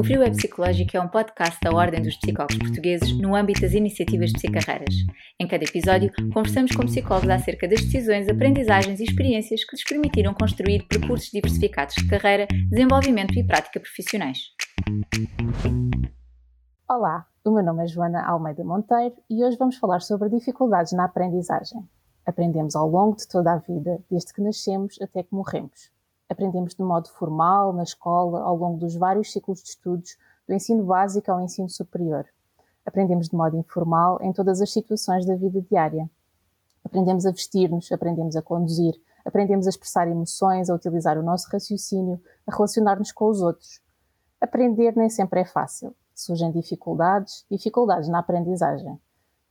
O Frio é Psicológico é um podcast da Ordem dos Psicólogos Portugueses no âmbito das iniciativas de psicarreiras. Em cada episódio, conversamos com psicólogos acerca das decisões, aprendizagens e experiências que lhes permitiram construir percursos diversificados de carreira, desenvolvimento e prática profissionais. Olá, o meu nome é Joana Almeida Monteiro e hoje vamos falar sobre dificuldades na aprendizagem. Aprendemos ao longo de toda a vida, desde que nascemos até que morremos. Aprendemos de modo formal, na escola, ao longo dos vários ciclos de estudos, do ensino básico ao ensino superior. Aprendemos de modo informal em todas as situações da vida diária. Aprendemos a vestir-nos, aprendemos a conduzir, aprendemos a expressar emoções, a utilizar o nosso raciocínio, a relacionar-nos com os outros. Aprender nem sempre é fácil. Surgem dificuldades, dificuldades na aprendizagem.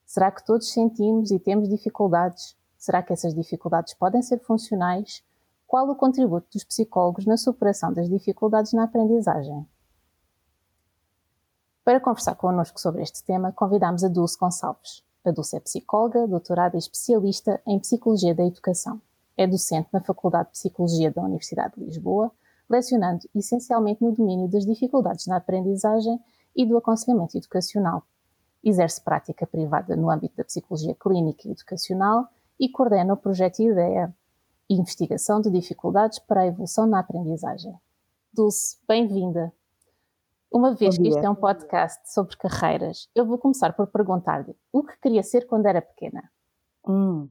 Será que todos sentimos e temos dificuldades? Será que essas dificuldades podem ser funcionais? Qual o contributo dos psicólogos na superação das dificuldades na aprendizagem? Para conversar connosco sobre este tema, convidamos a Dulce Gonçalves. A Dulce é psicóloga, doutorada e especialista em Psicologia da Educação. É docente na Faculdade de Psicologia da Universidade de Lisboa, lecionando essencialmente no domínio das dificuldades na aprendizagem e do aconselhamento educacional. Exerce prática privada no âmbito da psicologia clínica e educacional e coordena o projeto IDEA, Investigação de Dificuldades para a Evolução na Aprendizagem. Dulce, bem-vinda. Uma vez que este é um podcast sobre carreiras, eu vou começar por perguntar-lhe o que queria ser quando era pequena. Hum.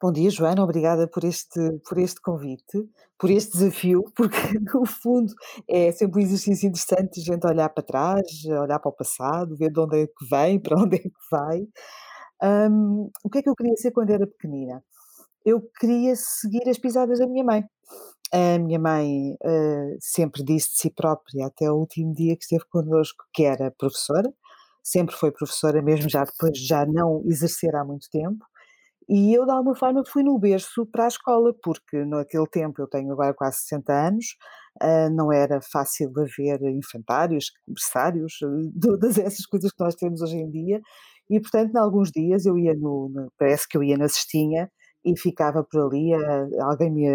Bom dia, Joana, obrigada por este, por este convite, por este desafio, porque no fundo é sempre um exercício interessante a gente olhar para trás, olhar para o passado, ver de onde é que vem, para onde é que vai. Um, o que é que eu queria ser quando era pequenina? Eu queria seguir as pisadas da minha mãe. A minha mãe uh, sempre disse de si própria, até o último dia que esteve connosco, que era professora, sempre foi professora, mesmo já depois de já não exercer há muito tempo, e eu de alguma forma fui no berço para a escola, porque naquele tempo, eu tenho agora quase 60 anos, uh, não era fácil haver infantários, berçários, todas essas coisas que nós temos hoje em dia, e portanto, em alguns dias eu ia no, no parece que eu ia na cestinha, e ficava por ali, alguém me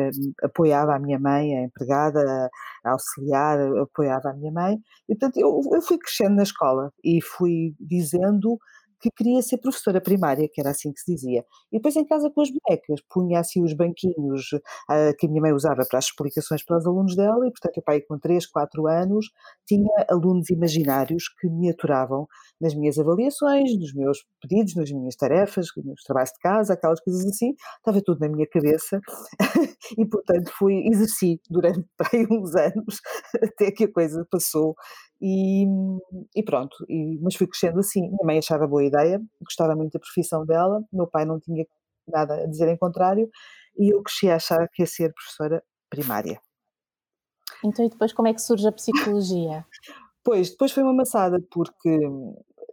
apoiava, a minha mãe, a empregada, a auxiliar, apoiava a minha mãe, e portanto eu, eu fui crescendo na escola e fui dizendo que queria ser professora primária, que era assim que se dizia. E depois em casa com as bonecas, punha assim os banquinhos uh, que a minha mãe usava para as explicações para os alunos dela, e portanto eu pai com 3, 4 anos tinha alunos imaginários que me aturavam nas minhas avaliações, nos meus pedidos, nas minhas tarefas, nos trabalhos de casa, aquelas coisas assim, estava tudo na minha cabeça e portanto fui, exerci durante uns anos até que a coisa passou e, e pronto, e, mas fui crescendo assim. Minha mãe achava boa ideia, gostava muito da profissão dela, meu pai não tinha nada a dizer em contrário, e eu cresci a achar que ia ser professora primária. Então, e depois como é que surge a psicologia? pois, depois foi uma amassada, porque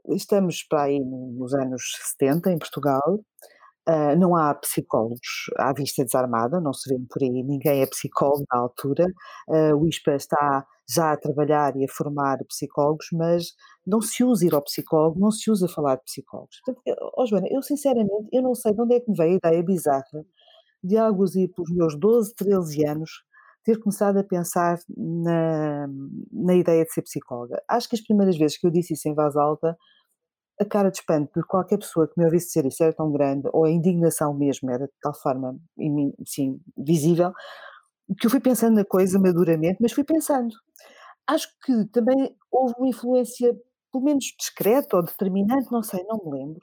estamos para aí nos anos 70 em Portugal, Uh, não há psicólogos à vista desarmada, não se vê por aí, ninguém é psicólogo na altura. Uh, o ISPA está já a trabalhar e a formar psicólogos, mas não se usa ir ao psicólogo, não se usa falar de psicólogos. Portanto, eu, oh Joana, eu sinceramente, eu não sei de onde é que me veio a ideia bizarra de algo ir pelos meus 12, 13 anos, ter começado a pensar na, na ideia de ser psicóloga. Acho que as primeiras vezes que eu disse isso em voz alta a cara de espanto de qualquer pessoa que me ouvisse dizer isso era tão grande, ou a indignação mesmo era de tal forma, sim, visível, que eu fui pensando na coisa maduramente, mas fui pensando. Acho que também houve uma influência, pelo menos discreta ou determinante, não sei, não me lembro,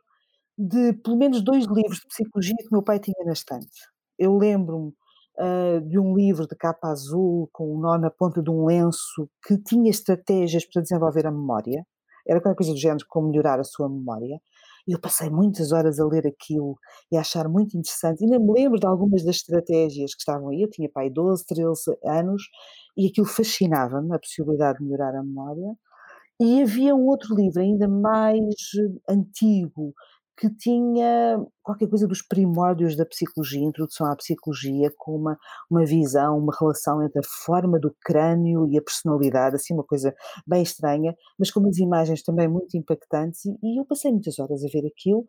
de pelo menos dois livros de psicologia que meu pai tinha na estante. Eu lembro-me uh, de um livro de capa azul com um nó na ponta de um lenço que tinha estratégias para desenvolver a memória era qualquer coisa do género como melhorar a sua memória. E eu passei muitas horas a ler aquilo e a achar muito interessante. E nem me lembro de algumas das estratégias que estavam aí. Eu tinha pai 12, 13 anos e aquilo fascinava-me, a possibilidade de melhorar a memória. E havia um outro livro ainda mais antigo, que tinha qualquer coisa dos primórdios da psicologia, introdução à psicologia, com uma, uma visão, uma relação entre a forma do crânio e a personalidade, assim uma coisa bem estranha, mas com umas imagens também muito impactantes, e, e eu passei muitas horas a ver aquilo,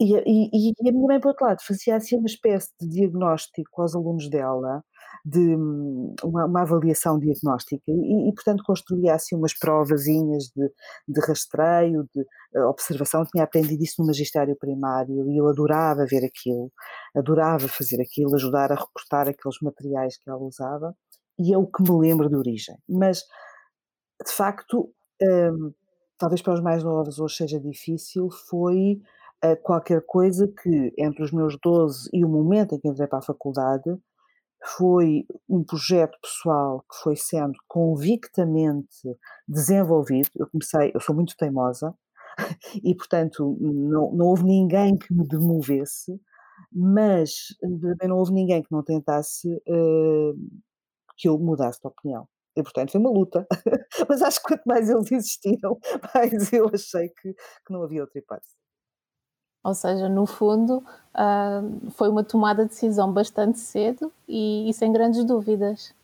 e, e, e a minha mãe, por outro lado, fazia assim uma espécie de diagnóstico aos alunos dela, de hum, uma, uma avaliação diagnóstica, e, e, portanto construía assim umas provazinhas de, de rastreio, de uh, observação. Tinha aprendido isso no magistério primário e eu adorava ver aquilo, adorava fazer aquilo, ajudar a recortar aqueles materiais que ela usava, e é o que me lembro de origem. Mas, de facto, um, talvez para os mais novos hoje seja difícil, foi uh, qualquer coisa que entre os meus 12 e o momento em que entrei para a faculdade foi um projeto pessoal que foi sendo convictamente desenvolvido. Eu comecei, eu sou muito teimosa e, portanto, não, não houve ninguém que me demovesse, mas também não houve ninguém que não tentasse uh, que eu mudasse de opinião. E, portanto, foi uma luta. Mas acho que quanto mais eles insistiram, mais eu achei que, que não havia outra hipótese. Ou seja, no fundo, uh, foi uma tomada de decisão bastante cedo e, e sem grandes dúvidas.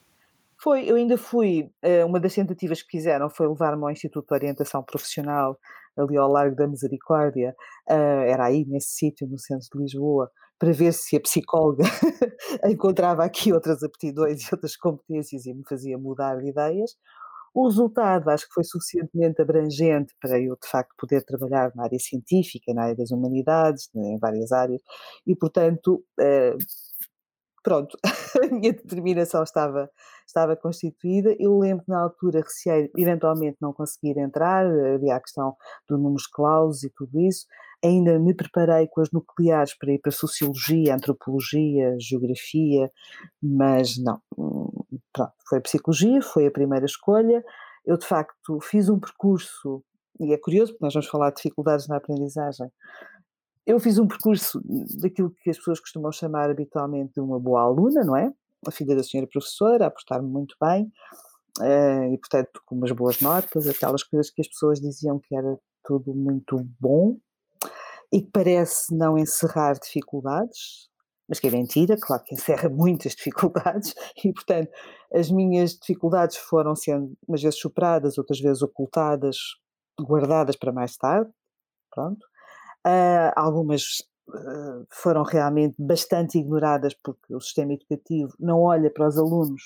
Foi, eu ainda fui, uh, uma das tentativas que fizeram foi levar-me ao Instituto de Orientação Profissional, ali ao Largo da Misericórdia, uh, era aí nesse sítio, no centro de Lisboa, para ver se a psicóloga encontrava aqui outras aptidões e outras competências e me fazia mudar de ideias. O resultado acho que foi suficientemente abrangente para eu, de facto, poder trabalhar na área científica, na área das humanidades, em várias áreas, e, portanto, eh, pronto, a minha determinação estava, estava constituída. Eu lembro que na altura receei eventualmente não conseguir entrar, havia a questão do números clausos e tudo isso. Ainda me preparei com as nucleares para ir para Sociologia, Antropologia, Geografia, mas não, hum, pronto, foi Psicologia, foi a primeira escolha. Eu, de facto, fiz um percurso, e é curioso porque nós vamos falar de dificuldades na aprendizagem, eu fiz um percurso daquilo que as pessoas costumam chamar habitualmente de uma boa aluna, não é? A filha da senhora professora, a portar-me muito bem, uh, e portanto com umas boas notas, aquelas coisas que as pessoas diziam que era tudo muito bom, e que parece não encerrar dificuldades, mas que é mentira, claro que encerra muitas dificuldades, e portanto as minhas dificuldades foram sendo umas vezes superadas, outras vezes ocultadas, guardadas para mais tarde, pronto. Uh, algumas uh, foram realmente bastante ignoradas porque o sistema educativo não olha para os alunos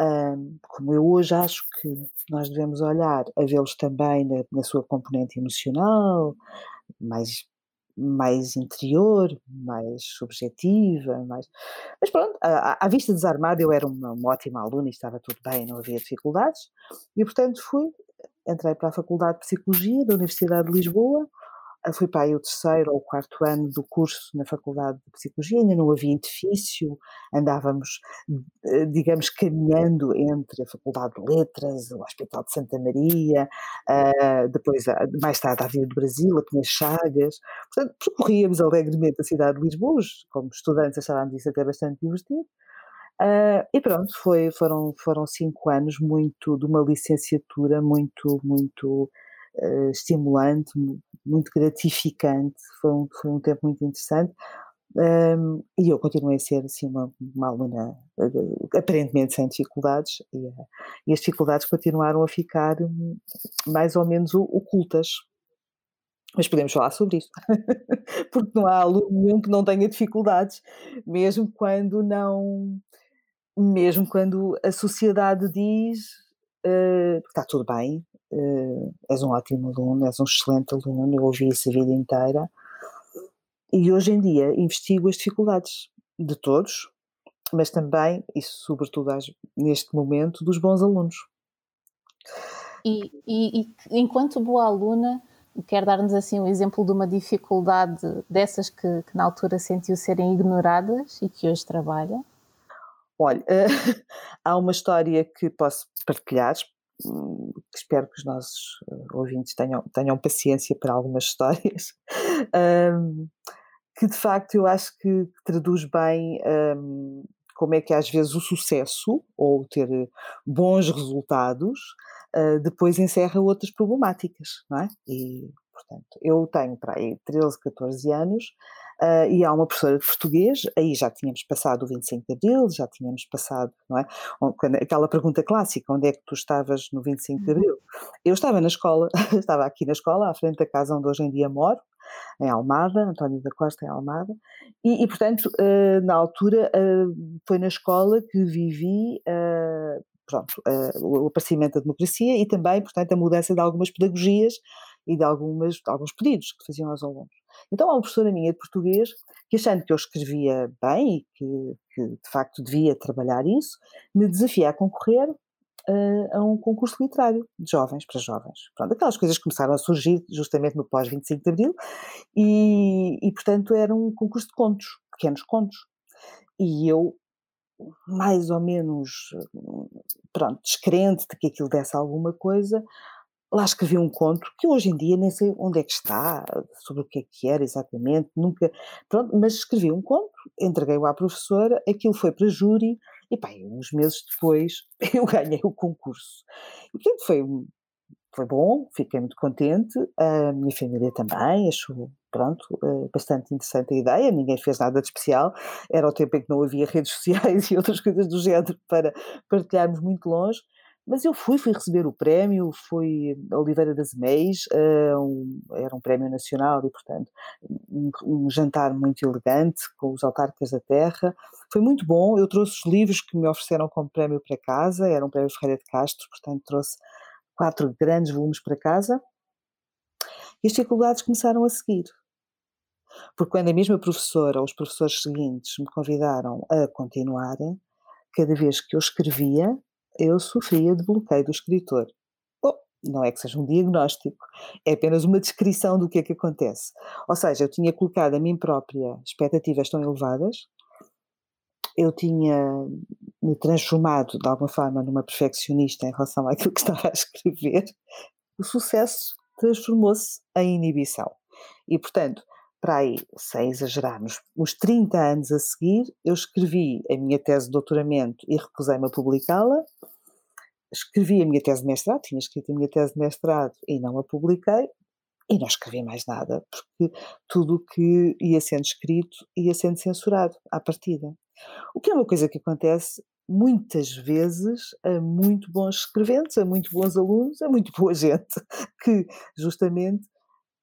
uh, como eu hoje acho que nós devemos olhar a vê-los também na, na, sua componente emocional, mais, mais interior, mais subjetiva, mais... mas pronto, à, vista desarmada eu era uma, uma ótima aluna e estava tudo bem, não havia dificuldades, e portanto fui, entrei para a Faculdade de Psicologia da Universidade de Lisboa, fui para aí o terceiro ou o quarto ano do curso na Faculdade de Psicologia, ainda não havia edifício, andávamos, eh, digamos, caminhando entre a Faculdade de Letras, o Hospital de Santa Maria, uh, depois, mais tarde, a Avenida do Brasil, a Pinhas Chagas, portanto, percorríamos alegremente a cidade de Lisboa, como estudantes achávamos isso até bastante divertido, uh, e pronto, foi, foram, foram cinco anos muito, de uma licenciatura muito, muito uh, estimulante, muito gratificante, foi um, foi um tempo muito interessante. Um, e eu continuei a ser assim uma, uma aluna uh, aparentemente sem dificuldades e, uh, e, as dificuldades continuaram a ficar um, mais ou menos ocultas. Mas podemos falar sobre isso, porque não há aluno nenhum que não tenha dificuldades, mesmo quando não, mesmo quando a sociedade diz uh, está tudo bem, uh, és um ótimo aluno, és um excelente aluno, eu ouvi isso a vida inteira. E hoje em dia investigo as dificuldades de todos, mas também, e sobretudo neste momento, dos bons alunos. E, e, e enquanto boa aluna, quer dar-nos assim um exemplo de uma dificuldade dessas que, que, na altura sentiu serem ignoradas e que hoje trabalha? Olha, há uma história que posso partilhar, Hum, espero que os nossos eh, ouvintes tenham, tenham paciência para algumas histórias, um, que de facto eu acho que traduz bem um, como é que às vezes o sucesso ou ter bons resultados uh, depois encerra outras problemáticas, não é? E, portanto, eu tenho para aí 13, 14 anos uh, e há uma professora de português, aí já tínhamos passado o 25 de Abril, já tínhamos passado, não é? Quando, aquela pergunta clássica, onde é que tu estavas no 25 de uhum. Abril? Eu estava na escola, estava aqui na escola, à frente da casa onde hoje em dia moro, em Almada, António da Costa em Almada, e, e portanto, uh, na altura, uh, foi na escola que vivi uh, pronto, o aparecimento da democracia e também, portanto, a mudança de algumas pedagogias e de, algumas, de alguns pedidos que faziam aos alunos. Então, há uma professora minha de português que, achando que eu escrevia bem e que, que de facto devia trabalhar isso, me desafia a concorrer uh, a um concurso literário de jovens para jovens. Pronto, aquelas coisas começaram a surgir justamente no pós-25 de Abril e, e, portanto, era um concurso de contos, pequenos contos. E eu, mais ou menos, pronto, descrente de que aquilo desse alguma coisa, lá escrevi um conto que hoje em dia nem sei onde é que está, sobre o que é que era exatamente, nunca, pronto, mas escrevi um conto, entreguei-o à professora, aquilo foi para júri, e pá, uns meses depois eu ganhei o concurso. E portanto foi, foi bom, fiquei muito contente, a minha família também, achou, pronto, eh, bastante interessante a ideia, ninguém fez nada de especial, era o tempo em que não havia redes sociais e outras coisas do género para partilharmos muito longe, mas eu fui, fui receber o prémio, foi Oliveira das Meis, uh, um, era um prémio nacional e, portanto, um, um, jantar muito elegante com os autarcas da terra. Foi muito bom, eu trouxe os livros que me ofereceram como prémio para casa, era um prémio Ferreira de Castro, portanto trouxe quatro grandes volumes para casa. E as dificuldades começaram a seguir. Porque quando a mesma professora ou os professores seguintes me convidaram a continuar, cada vez que eu escrevia, eu sofria de bloqueio do escritor. Bom, não é que seja um diagnóstico, é apenas uma descrição do que é que acontece. Ou seja, eu tinha colocado a mim própria expectativas tão elevadas, eu tinha me transformado de alguma forma numa perfeccionista em relação àquilo que estava a escrever, o sucesso transformou-se em inibição. E, portanto, para aí, sem exagerarmos, uns 30 anos a seguir, eu escrevi a minha tese de doutoramento e recusei-me a publicá-la. Escrevi a minha tese de mestrado, tinha escrito a minha tese de mestrado e não a publiquei. E não escrevi mais nada, porque tudo o que ia sendo escrito ia sendo censurado à partida. O que é uma coisa que acontece muitas vezes a muito bons escreventes, a muito bons alunos, a muito boa gente, que justamente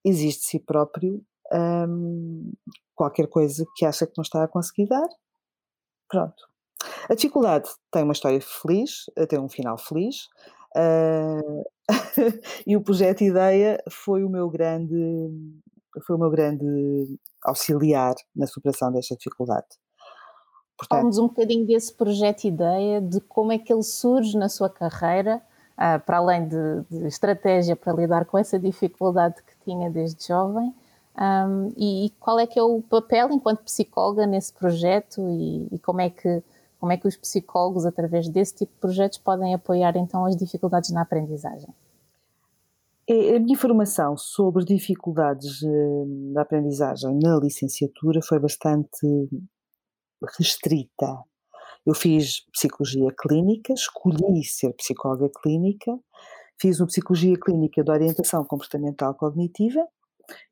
existe de si próprio um, qualquer coisa que acha que não está a conseguir dar. Pronto. A dificuldade tem uma história feliz, tem um final feliz, uh, e o projeto Ideia foi o meu grande foi o meu grande auxiliar na superação desta dificuldade. Fala-nos um bocadinho desse projeto Ideia, de como é que ele surge na sua carreira, uh, para além de, de, estratégia para lidar com essa dificuldade que tinha desde jovem, um, e, e, qual é que é o papel enquanto psicóloga nesse projeto e, e, como é que como é que os psicólogos através desse tipo de projetos podem apoiar então as dificuldades na aprendizagem? A minha formação sobre dificuldades eh, na aprendizagem na licenciatura foi bastante restrita. Eu fiz psicologia clínica, escolhi ser psicóloga clínica, fiz uma psicologia clínica de orientação comportamental cognitiva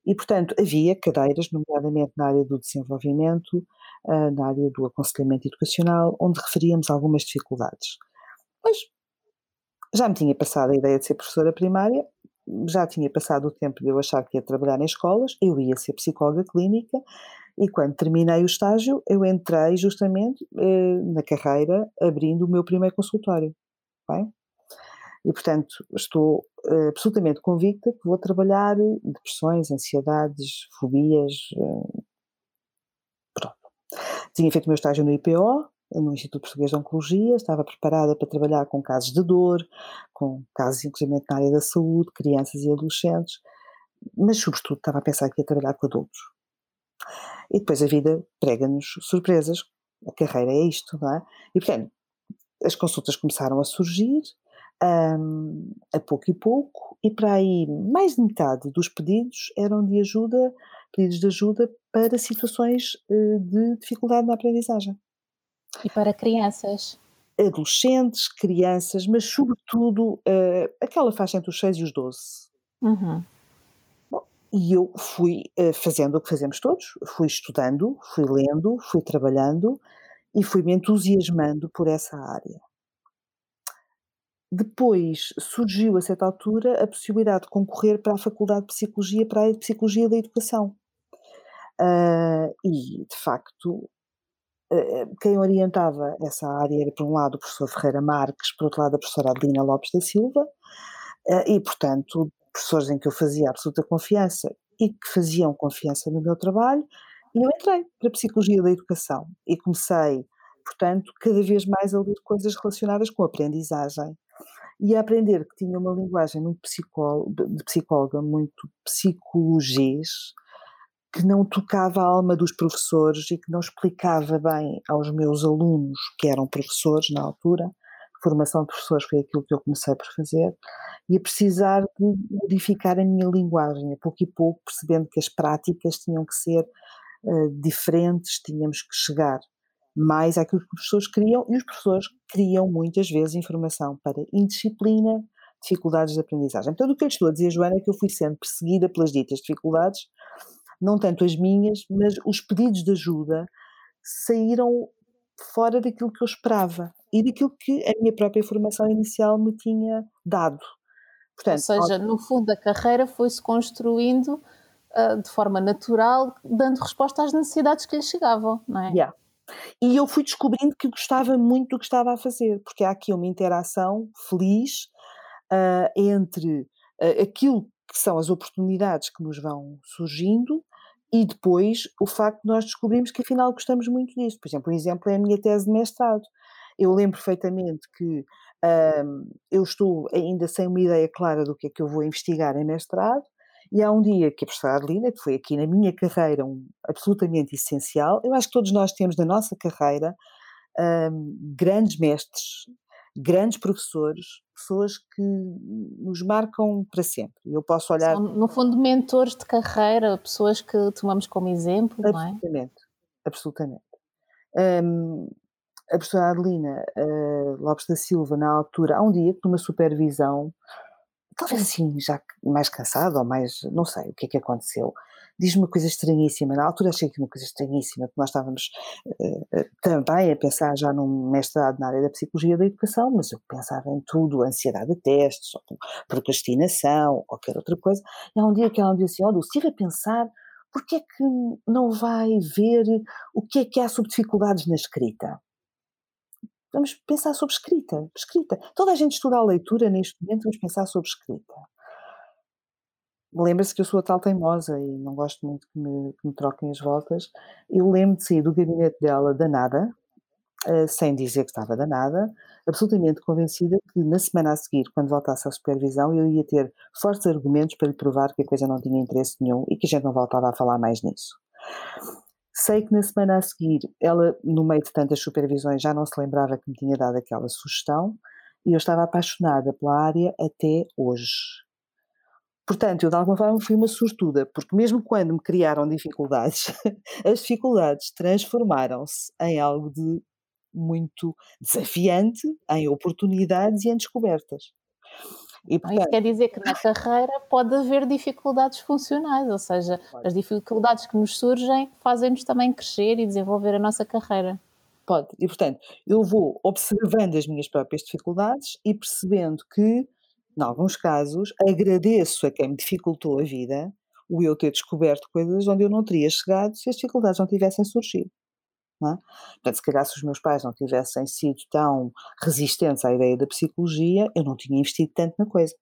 e, portanto, havia cadeiras, nomeadamente na área do desenvolvimento, ah, na área do aconselhamento educacional, onde referíamos algumas dificuldades. Mas já me tinha passado a ideia de ser professora primária, já tinha passado o tempo de eu achar que ia trabalhar em escolas, eu ia ser psicóloga clínica, e quando terminei o estágio, eu entrei justamente eh, na carreira abrindo o meu primeiro consultório. Bem? E, portanto, estou uh, absolutamente convicta que vou trabalhar depressões, ansiedades, fobias. Uh, pronto. Tinha feito o meu estágio no IPO, no Instituto Português de Oncologia, estava preparada para trabalhar com casos de dor, com casos inclusive na área da saúde, crianças e adolescentes, mas sobretudo estava a pensar que ia trabalhar com adultos. E depois a vida prega-nos surpresas, a carreira é isto, não é? E portanto, as consultas começaram a surgir, um, a pouco e pouco, e para aí mais de metade dos pedidos eram de ajuda, pedidos de ajuda para situações uh, de dificuldade na aprendizagem. E para crianças? Adolescentes, crianças, mas sobretudo uh, aquela faixa entre os 6 e os 12. Uhum. Bom, e eu fui uh, fazendo o que fazemos todos, fui estudando, fui lendo, fui trabalhando e fui me entusiasmando por essa área depois surgiu, a certa altura, a possibilidade de concorrer para a Faculdade de Psicologia, para a área de Psicologia da Educação. Uh, e, de facto, uh, quem orientava essa área era, por um lado, o professor Ferreira Marques, por outro lado, a professora Adelina Lopes da Silva, uh, e, portanto, professores em que eu fazia absoluta confiança e que faziam confiança no meu trabalho, e eu entrei para a Psicologia da Educação e comecei, portanto, cada vez mais a ler coisas relacionadas com aprendizagem e a aprender que tinha uma linguagem muito de psicóloga, muito psicologês, que não tocava a alma dos professores e que não explicava bem aos meus alunos, que eram professores na altura, formação de professores foi aquilo que eu comecei por fazer, e a precisar de modificar a minha linguagem, a pouco e pouco, percebendo que as práticas tinham que ser uh, diferentes, tínhamos que chegar mais àquilo que os professores queriam, e os professores criam muitas vezes informação para indisciplina, dificuldades de aprendizagem. Então, o que eu estou a dizer, Joana, é que eu fui sendo perseguida pelas ditas dificuldades, não tanto as minhas, mas os pedidos de ajuda saíram fora daquilo que eu esperava e daquilo que a minha própria formação inicial me tinha dado. Portanto, Ou seja, no fundo, a carreira foi-se construindo uh, de forma natural, dando resposta às necessidades que lhe chegavam, não é? Yeah. E eu fui descobrindo que gostava muito do que estava a fazer, porque há aqui uma interação feliz uh, entre uh, aquilo que são as oportunidades que nos vão surgindo e depois o facto de nós descobrirmos que afinal gostamos muito disso. Por exemplo, um exemplo é a minha tese de mestrado. Eu lembro perfeitamente que um, eu estou ainda sem uma ideia clara do que é que eu vou investigar em mestrado, e há um dia que a professora Adelina, que foi aqui na minha carreira um, absolutamente essencial, eu acho que todos nós temos na nossa carreira um, grandes mestres, grandes professores, pessoas que nos marcam para sempre. Eu posso olhar. São, no fundo, mentores de carreira, pessoas que tomamos como exemplo, não é? Absolutamente, absolutamente. Um, a professora Adelina uh, Lopes da Silva, na altura, há um dia, numa supervisão, talvez assim, já mais cansado ou mais, não sei o que é que aconteceu, diz-me uma coisa estranhíssima. Na altura achei que uma coisa estranhíssima, que nós estávamos uh, também a pensar já num mestrado na área da psicologia da educação, mas eu pensava em tudo, ansiedade de testes, ou procrastinação, ou qualquer outra coisa. E há um dia que ela me disse assim, olha, estive a pensar porque é que não vai ver o que é que há sobre dificuldades na escrita? Vamos pensar sobre escrita. Escrita. Toda a gente estuda a leitura neste momento, vamos pensar sobre escrita. Lembra-se que eu sou a tal teimosa e não gosto muito que me, que me troquem as voltas. Eu lembro de sair do gabinete dela danada, uh, sem dizer que estava danada, absolutamente convencida que na semana a seguir, quando voltasse à supervisão, eu ia ter fortes argumentos para lhe provar que a coisa não tinha interesse nenhum e que a gente não voltava a falar mais nisso. Sei que na semana a seguir, ela, no meio de tantas supervisões, já não se lembrava que me tinha dado aquela sugestão e eu estava apaixonada pela área até hoje. Portanto, eu de alguma forma fui uma sortuda, porque mesmo quando me criaram dificuldades, as dificuldades transformaram-se em algo de muito desafiante, em oportunidades e em descobertas. E, portanto... Isso quer dizer que na carreira pode haver dificuldades funcionais, ou seja, pode. as dificuldades que nos surgem fazem-nos também crescer e desenvolver a nossa carreira. Pode, e portanto, eu vou observando as minhas próprias dificuldades e percebendo que, em alguns casos, agradeço a quem me dificultou a vida o eu ter descoberto coisas onde eu não teria chegado se as dificuldades não tivessem surgido. É? Portanto, se calhar se os meus pais não tivessem sido tão resistentes à ideia da psicologia, eu não tinha investido tanto na coisa.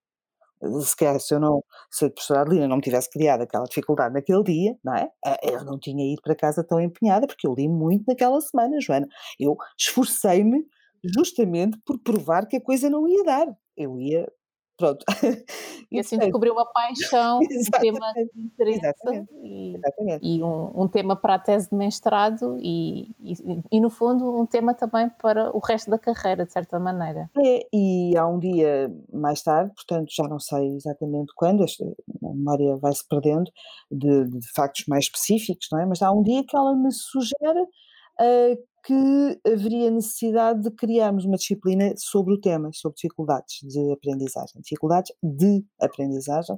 Se calhar se, eu não, se a professora Adelina não me tivesse criado aquela dificuldade naquele dia, não é? Eh, eu não tinha ido para casa tão empenhada, porque eu li muito naquela semana, Joana. Eu esforcei-me justamente por provar que a coisa não ia dar. Eu ia Pronto. E assim descobriu uma paixão, um tema de interesse Exatamente. E, Exatamente. e um, um, tema para a tese de mestrado e, e, e, no fundo, um tema também para o resto da carreira, de certa maneira. É, e há um dia mais tarde, portanto já não sei exatamente quando, a memória vai-se perdendo de, de factos mais específicos, não é? Mas há um dia que ela me sugere uh, que haveria necessidade de criarmos uma disciplina sobre o tema, sobre dificuldades de aprendizagem, dificuldades de aprendizagem,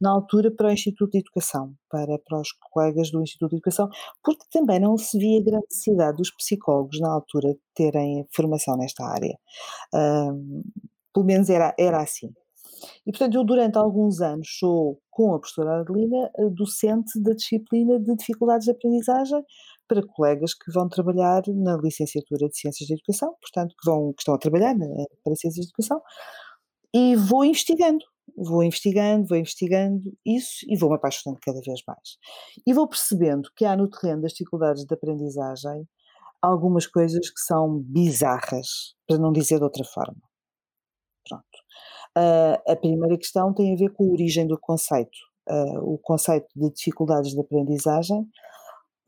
na altura para o Instituto de Educação, para, para os colegas do Instituto de Educação, porque também não se via grande necessidade dos psicólogos na altura terem formação nesta área. Um, pelo menos era, era assim. E, portanto, eu durante alguns anos sou, com a professora Adelina, docente da disciplina de dificuldades de aprendizagem para colegas que vão trabalhar na licenciatura de Ciências de Educação, portanto, que, vão, que estão a trabalhar na, para Ciências de Educação, e vou investigando, vou investigando, vou investigando isso e vou me apaixonando cada vez mais. E vou percebendo que há no terreno das dificuldades de aprendizagem algumas coisas que são bizarras, para não dizer de outra forma. Pronto. Uh, a primeira questão tem a ver com a origem do conceito. Uh, o conceito de dificuldades de aprendizagem,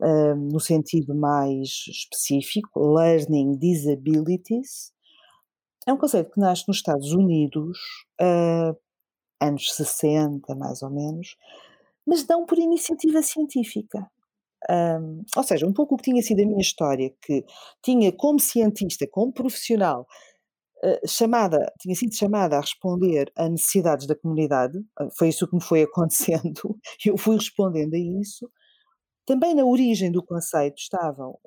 uh, no sentido mais específico, learning disabilities, é um conceito que nasce nos Estados Unidos, anos 60 mais ou menos, mas não por iniciativa científica. Um, ou seja, um pouco o que tinha sido a minha história, que tinha como cientista, como profissional, uh, chamada, tinha sido chamada a responder a necessidades da comunidade, uh, foi isso que me foi acontecendo, eu fui respondendo a isso. Também na origem do conceito estavam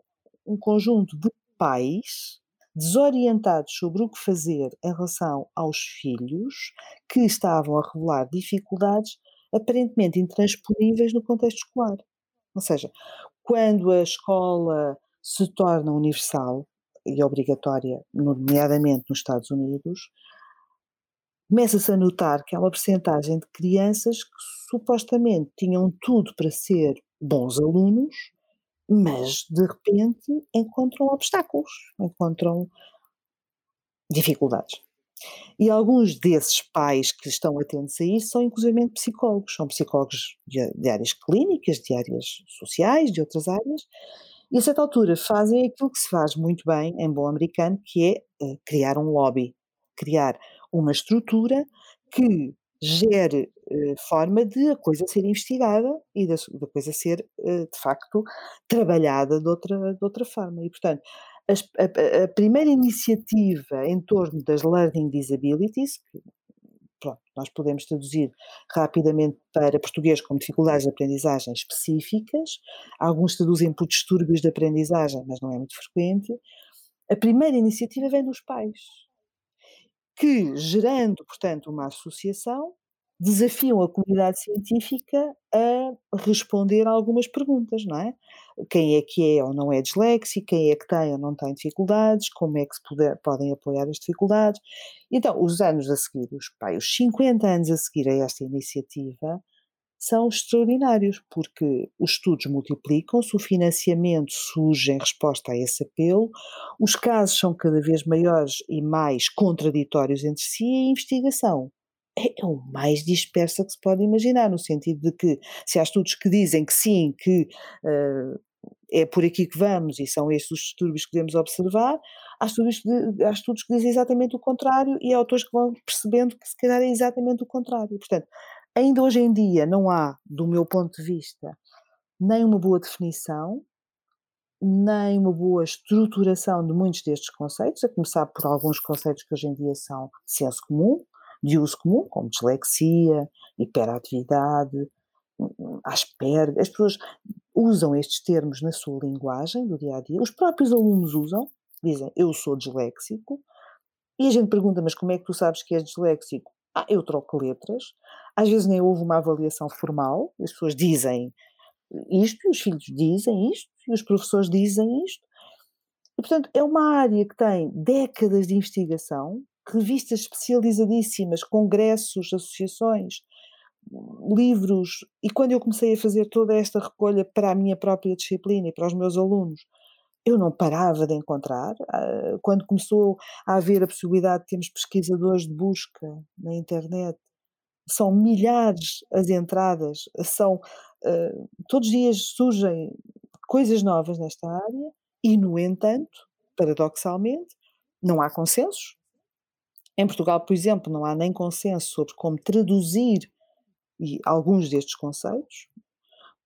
um conjunto de pais desorientados sobre o que fazer em relação aos filhos, que estavam a revelar dificuldades aparentemente intransponíveis no contexto escolar. Ou seja, quando a escola se torna universal e obrigatória, nomeadamente nos Estados Unidos, começa-se a notar que há uma percentagem de crianças que supostamente tinham tudo para ser bons alunos, mas de repente encontram obstáculos, encontram dificuldades. E alguns desses pais que estão atentos a isso são inclusive psicólogos, são psicólogos de, de áreas clínicas, de áreas sociais, de outras áreas, e a certa altura fazem aquilo que se faz muito bem em bom americano, que é uh, criar um lobby, criar uma estrutura que gere uh, forma de a coisa ser investigada e da, da coisa ser, uh, de facto, trabalhada de outra, de outra forma. E, portanto, as, a, a, primeira iniciativa em torno das learning disabilities, que pronto, nós podemos traduzir rapidamente para português como dificuldades de aprendizagem específicas, alguns traduzem por distúrbios de aprendizagem, mas não é muito frequente. A primeira iniciativa vem dos pais, que, gerando, portanto, uma associação, desafiam a comunidade científica a responder a algumas perguntas, não é? Quem é que é ou não é disléxico, quem é que tem ou não tem dificuldades, como é que se podem apoiar as dificuldades. Então, os anos a seguir, os, pai, os 50 anos a seguir a esta iniciativa, são extraordinários, porque os estudos multiplicam-se, o financiamento surge em resposta a esse apelo, os casos são cada vez maiores e mais contraditórios entre si e a investigação é, é o mais dispersa que se pode imaginar, no sentido de que se há estudos que dizem que sim, que uh, é por aqui que vamos e são estes os distúrbios que devemos observar, há estudos, de, há estudos que dizem exatamente o contrário e há autores que vão percebendo que se calhar é exatamente o contrário. Portanto, ainda hoje em dia não há, do meu ponto de vista, nem uma boa definição, nem uma boa estruturação de muitos destes conceitos, a começar por alguns conceitos que hoje em dia são de senso comum, de uso comum, como dislexia, hiperatividade, Asperger. As pessoas usam estes termos na sua linguagem do dia a dia. Os próprios alunos usam, dizem eu sou disléxico, e a gente pergunta, mas como é que tu sabes que és disléxico? Ah, eu troco letras. Às vezes nem houve uma avaliação formal, as pessoas dizem isto, os filhos dizem isto, e os professores dizem isto. E, portanto, é uma área que tem décadas de investigação, revistas especializadíssimas, congressos, associações, livros. E quando eu comecei a fazer toda esta recolha para a minha própria disciplina e para os meus alunos, eu não parava de encontrar. Ah, quando começou a haver a possibilidade de termos pesquisadores de busca na internet, são milhares as entradas, são uh, todos os dias surgem coisas novas nesta área e, no entanto, paradoxalmente, não há consensos, em Portugal, por exemplo, não há nem consenso sobre como traduzir alguns destes conceitos.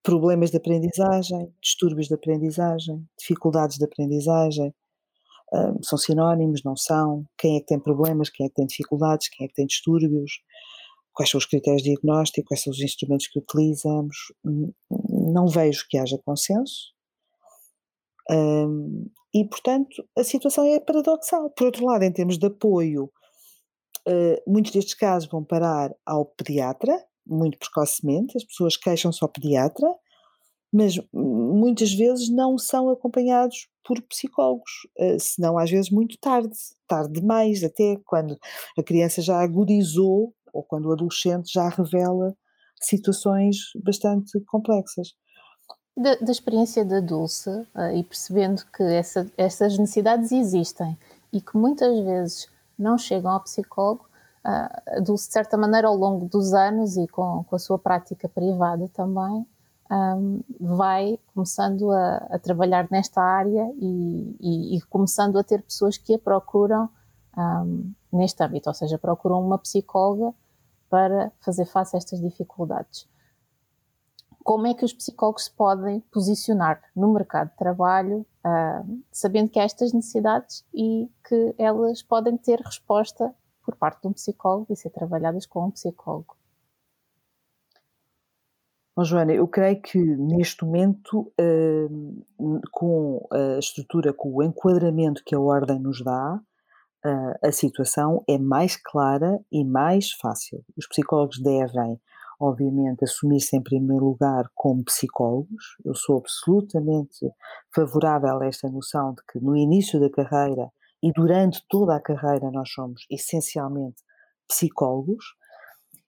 Problemas de aprendizagem, distúrbios de aprendizagem, dificuldades de aprendizagem, um, são sinónimos, não são? Quem é que tem problemas, quem é que tem dificuldades, quem é que tem distúrbios, quais são os critérios de diagnóstico, quais são os instrumentos que utilizamos. Não vejo que haja consenso. Um, e, portanto, a situação é paradoxal. Por outro lado, em termos de apoio uh, muitos destes casos vão parar ao pediatra, muito precocemente, as pessoas queixam-se ao pediatra, mas muitas vezes não são acompanhados por psicólogos, uh, senão às vezes muito tarde, tarde demais, até quando a criança já agudizou ou quando o adolescente já revela situações bastante complexas. Da, da experiência da Dulce uh, e percebendo que essa, essas necessidades existem e que muitas vezes não chegam ao psicólogo, uh, de certa maneira, ao longo dos anos e com, com a sua prática privada também, um, vai começando a, a, trabalhar nesta área e, e, e, começando a ter pessoas que a procuram um, neste âmbito, ou seja, procuram uma psicóloga para fazer face a estas dificuldades. Como é que os psicólogos se podem posicionar no mercado de trabalho, uh, sabendo que há estas necessidades e que elas podem ter resposta por parte de um psicólogo e ser trabalhadas com um psicólogo? Bom, Joana, eu creio que neste momento, uh, com a estrutura, com o enquadramento que a Ordem nos dá, a situação é mais clara e mais fácil. Os psicólogos devem, obviamente, assumir-se em primeiro lugar como psicólogos. Eu sou absolutamente favorável a esta noção de que no início da carreira e durante toda a carreira nós somos essencialmente psicólogos.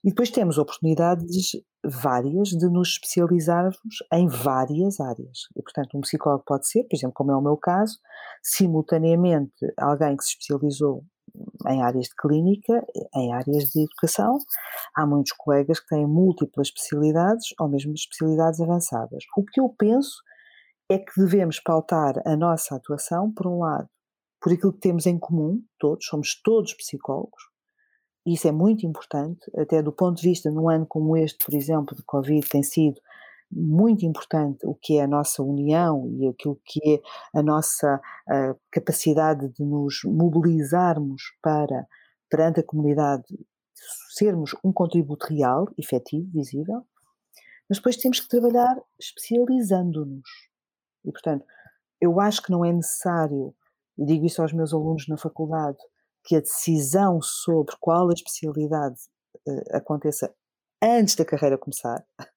E depois temos oportunidades várias de nos especializarmos em várias áreas. E, portanto, um psicólogo pode ser, por exemplo, como é o meu caso, simultaneamente alguém que se especializou em áreas de clínica, em áreas de educação. Há muitos colegas que têm múltiplas especialidades ou mesmo especialidades avançadas. O que eu penso é que devemos pautar a nossa atuação, por um lado, por aquilo que temos em comum, todos, somos todos psicólogos, e isso é muito importante, até do ponto de vista, num ano como este, por exemplo, de Covid, tem sido muito importante o que é a nossa união e aquilo que é a nossa a capacidade de nos mobilizarmos para, perante a comunidade, sermos um contributo real, efetivo, visível, mas depois temos que trabalhar especializando-nos. E, portanto, eu acho que não é necessário, e digo isso aos meus alunos na faculdade, que a decisão sobre qual a especialidade uh, aconteça antes da carreira começar.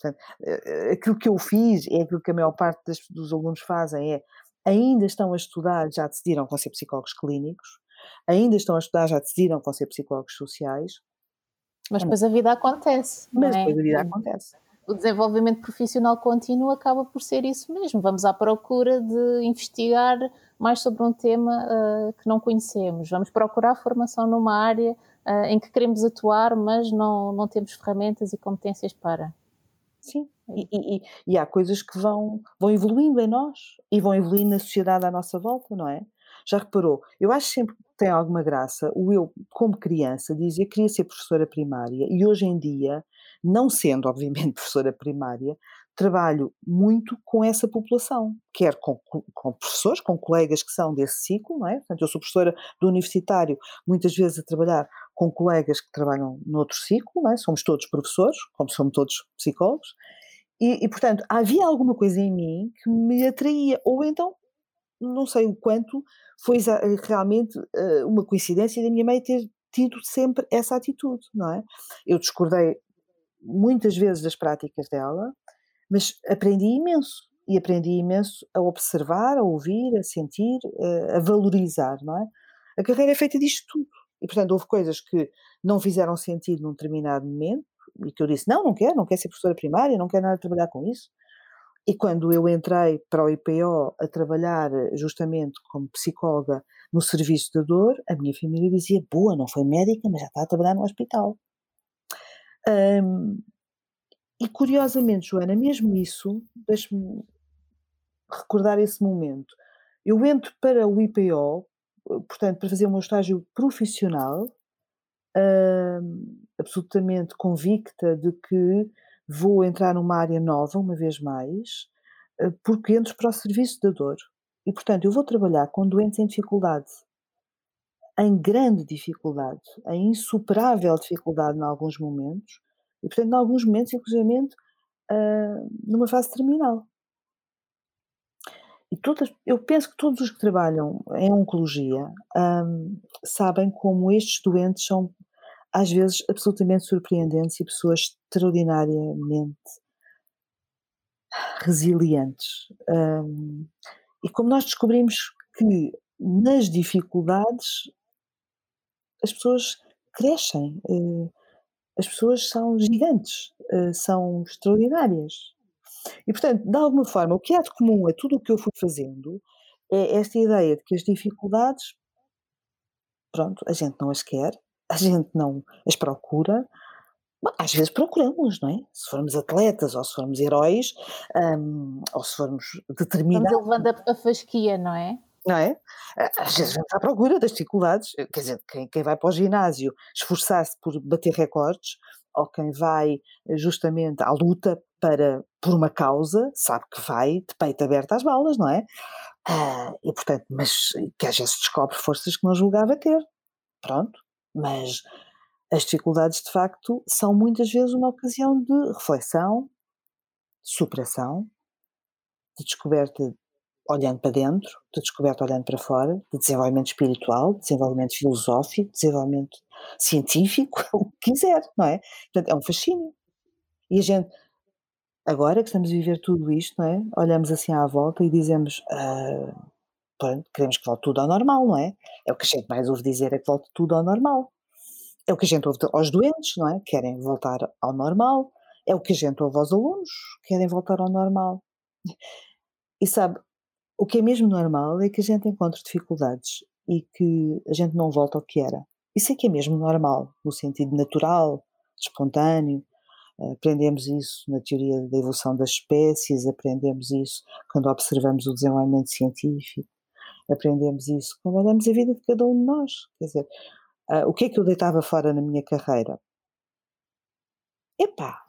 Portanto, uh, aquilo que eu fiz é aquilo que a maior parte das, dos alunos fazem, é ainda estão a estudar, já decidiram que vão ser psicólogos clínicos, ainda estão a estudar, já decidiram que vão ser psicólogos sociais. Mas depois a vida acontece. Mas é? depois a vida acontece o desenvolvimento profissional contínuo acaba por ser isso mesmo. Vamos à procura de investigar mais sobre um tema uh, que não conhecemos. Vamos procurar formação numa área uh, em que queremos atuar, mas não, não temos ferramentas e competências para. Sim, e, e, e, há coisas que vão, vão evoluindo em nós e vão evoluindo na sociedade à nossa volta, não é? Já reparou? Eu acho sempre que tem alguma graça o eu, como criança, dizer que queria ser professora primária e hoje em dia, não sendo, obviamente, professora primária, trabalho muito com essa população, quer com, com, professores, com colegas que são desse ciclo, não é? Portanto, eu sou professora do universitário, muitas vezes a trabalhar com colegas que trabalham noutro ciclo, não é? Somos todos professores, como somos todos psicólogos, e, e, portanto, havia alguma coisa em mim que me atraía, ou então, não sei o quanto, foi realmente uh, uma coincidência da minha mãe ter tido sempre essa atitude, não é? Eu discordei muitas vezes das práticas dela, mas aprendi imenso. E aprendi imenso a observar, a ouvir, a sentir, a valorizar, não é? A carreira é feita disto tudo. E, portanto, houve coisas que não fizeram sentido num determinado momento e que eu disse: não, não quero, não quero ser professora primária, não quero nada trabalhar com isso. E quando eu entrei para o IPO a trabalhar justamente como psicóloga no serviço da dor, a minha família dizia: boa, não foi médica, mas já está a trabalhar no hospital. Um, e curiosamente, Joana, mesmo isso, deixe-me recordar esse momento. Eu entro para o IPO, portanto, para fazer o meu estágio profissional, uh, absolutamente convicta de que vou entrar numa área nova, uma vez mais, uh, porque entro para o serviço da dor. E, portanto, eu vou trabalhar com doentes em dificuldade, em grande dificuldade, em insuperável dificuldade em alguns momentos, e, portanto, em alguns momentos, inclusive, uh, numa fase terminal. E todas, eu penso que todos os que trabalham em oncologia hum, sabem como estes doentes são, às vezes, absolutamente surpreendentes e pessoas extraordinariamente resilientes. Hum, e como nós descobrimos que nas dificuldades as pessoas crescem, eh, as pessoas são gigantes, eh, são extraordinárias. E, portanto, de alguma forma, o que há de comum a tudo o que eu fui fazendo é esta ideia de que as dificuldades, pronto, a gente não as quer, a gente não as procura. às vezes procuramos, não é? Se formos atletas ou se formos heróis, hum, ou se formos determinados. Vamos elevando a, a fasquia, não é? Não é? Às vezes vamos à procura das dificuldades. Quer dizer, quem, quem vai para o ginásio esforçar-se por bater recordes, ou quem vai justamente à luta para, por uma causa, sabe que vai de peito aberto às balas, não é? Ah, e portanto, mas que às vezes descobre forças que não julgava ter. Pronto. Mas as dificuldades, de facto, são muitas vezes uma ocasião de reflexão, de superação, de descoberta olhando para dentro, de descoberta olhando para fora, de desenvolvimento espiritual, de desenvolvimento filosófico, de desenvolvimento científico, o que quiser, não é? Portanto, é um fascínio. E a gente, Agora que estamos a viver tudo isto, não é? Olhamos assim à volta e dizemos, ah, pronto, queremos que volte tudo ao normal, não é? É o que a gente mais ouve dizer, é que volte tudo ao normal. É o que a gente ouve aos doentes, não é? Querem voltar ao normal. É o que a gente ouve aos alunos, querem voltar ao normal. E sabe, o que é mesmo normal é que a gente encontre dificuldades e que a gente não volta ao que era. Isso é que é mesmo normal, no sentido natural, espontâneo, Aprendemos isso na teoria da evolução das espécies, aprendemos isso quando observamos o desenvolvimento científico, aprendemos isso quando olhamos a vida de cada um de nós. Quer dizer, uh, o que é que eu deitava fora na minha carreira? Epá,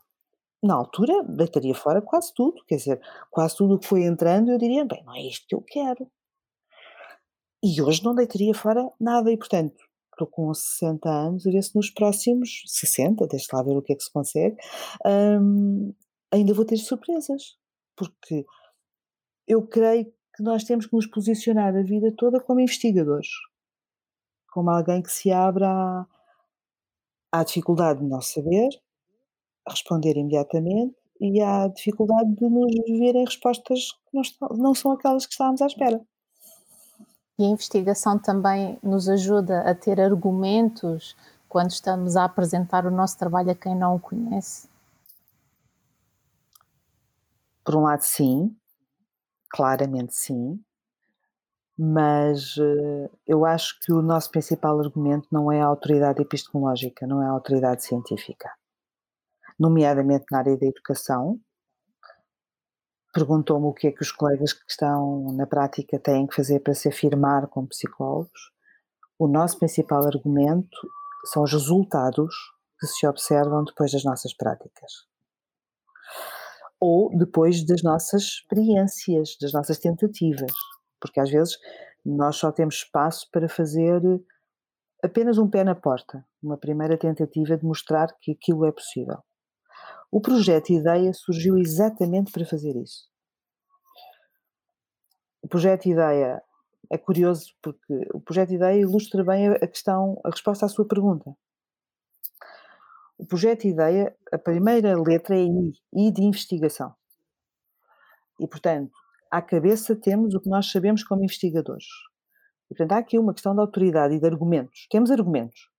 na altura deitaria fora quase tudo, quer dizer, quase tudo o que foi entrando eu diria, bem, não é isto que eu quero. E hoje não deitaria fora nada e, portanto, estou com 60 anos, ver se nos próximos 60, deixa lá ver o que é que se consegue, hum, ainda vou ter surpresas, porque eu creio que nós temos que nos posicionar a vida toda como investigadores, como alguém que se abra à, à dificuldade de não saber, responder imediatamente e à dificuldade de nos verem respostas que não, não são aquelas que estávamos à espera. E a investigação também nos ajuda a ter argumentos quando estamos a apresentar o nosso trabalho a quem não o conhece? Por um lado, sim, claramente sim, mas uh, eu acho que o nosso principal argumento não é a autoridade epistemológica, não é a autoridade científica. Nomeadamente na área da educação, perguntou-me o que é que os colegas que estão na prática têm que fazer para se afirmar como psicólogos. O nosso principal argumento são os resultados que se observam depois das nossas práticas. Ou depois das nossas experiências, das nossas tentativas. Porque às vezes nós só temos espaço para fazer apenas um pé na porta, uma primeira tentativa de mostrar que aquilo é possível. O projeto Ideia surgiu exatamente para fazer isso. O projeto Ideia é curioso porque o projeto Ideia ilustra bem a questão, a resposta à sua pergunta. O projeto Ideia, a primeira letra é I, I de investigação. E, portanto, à cabeça temos o que nós sabemos como investigadores. E, portanto, há aqui uma questão de autoridade e de argumentos. Temos argumentos.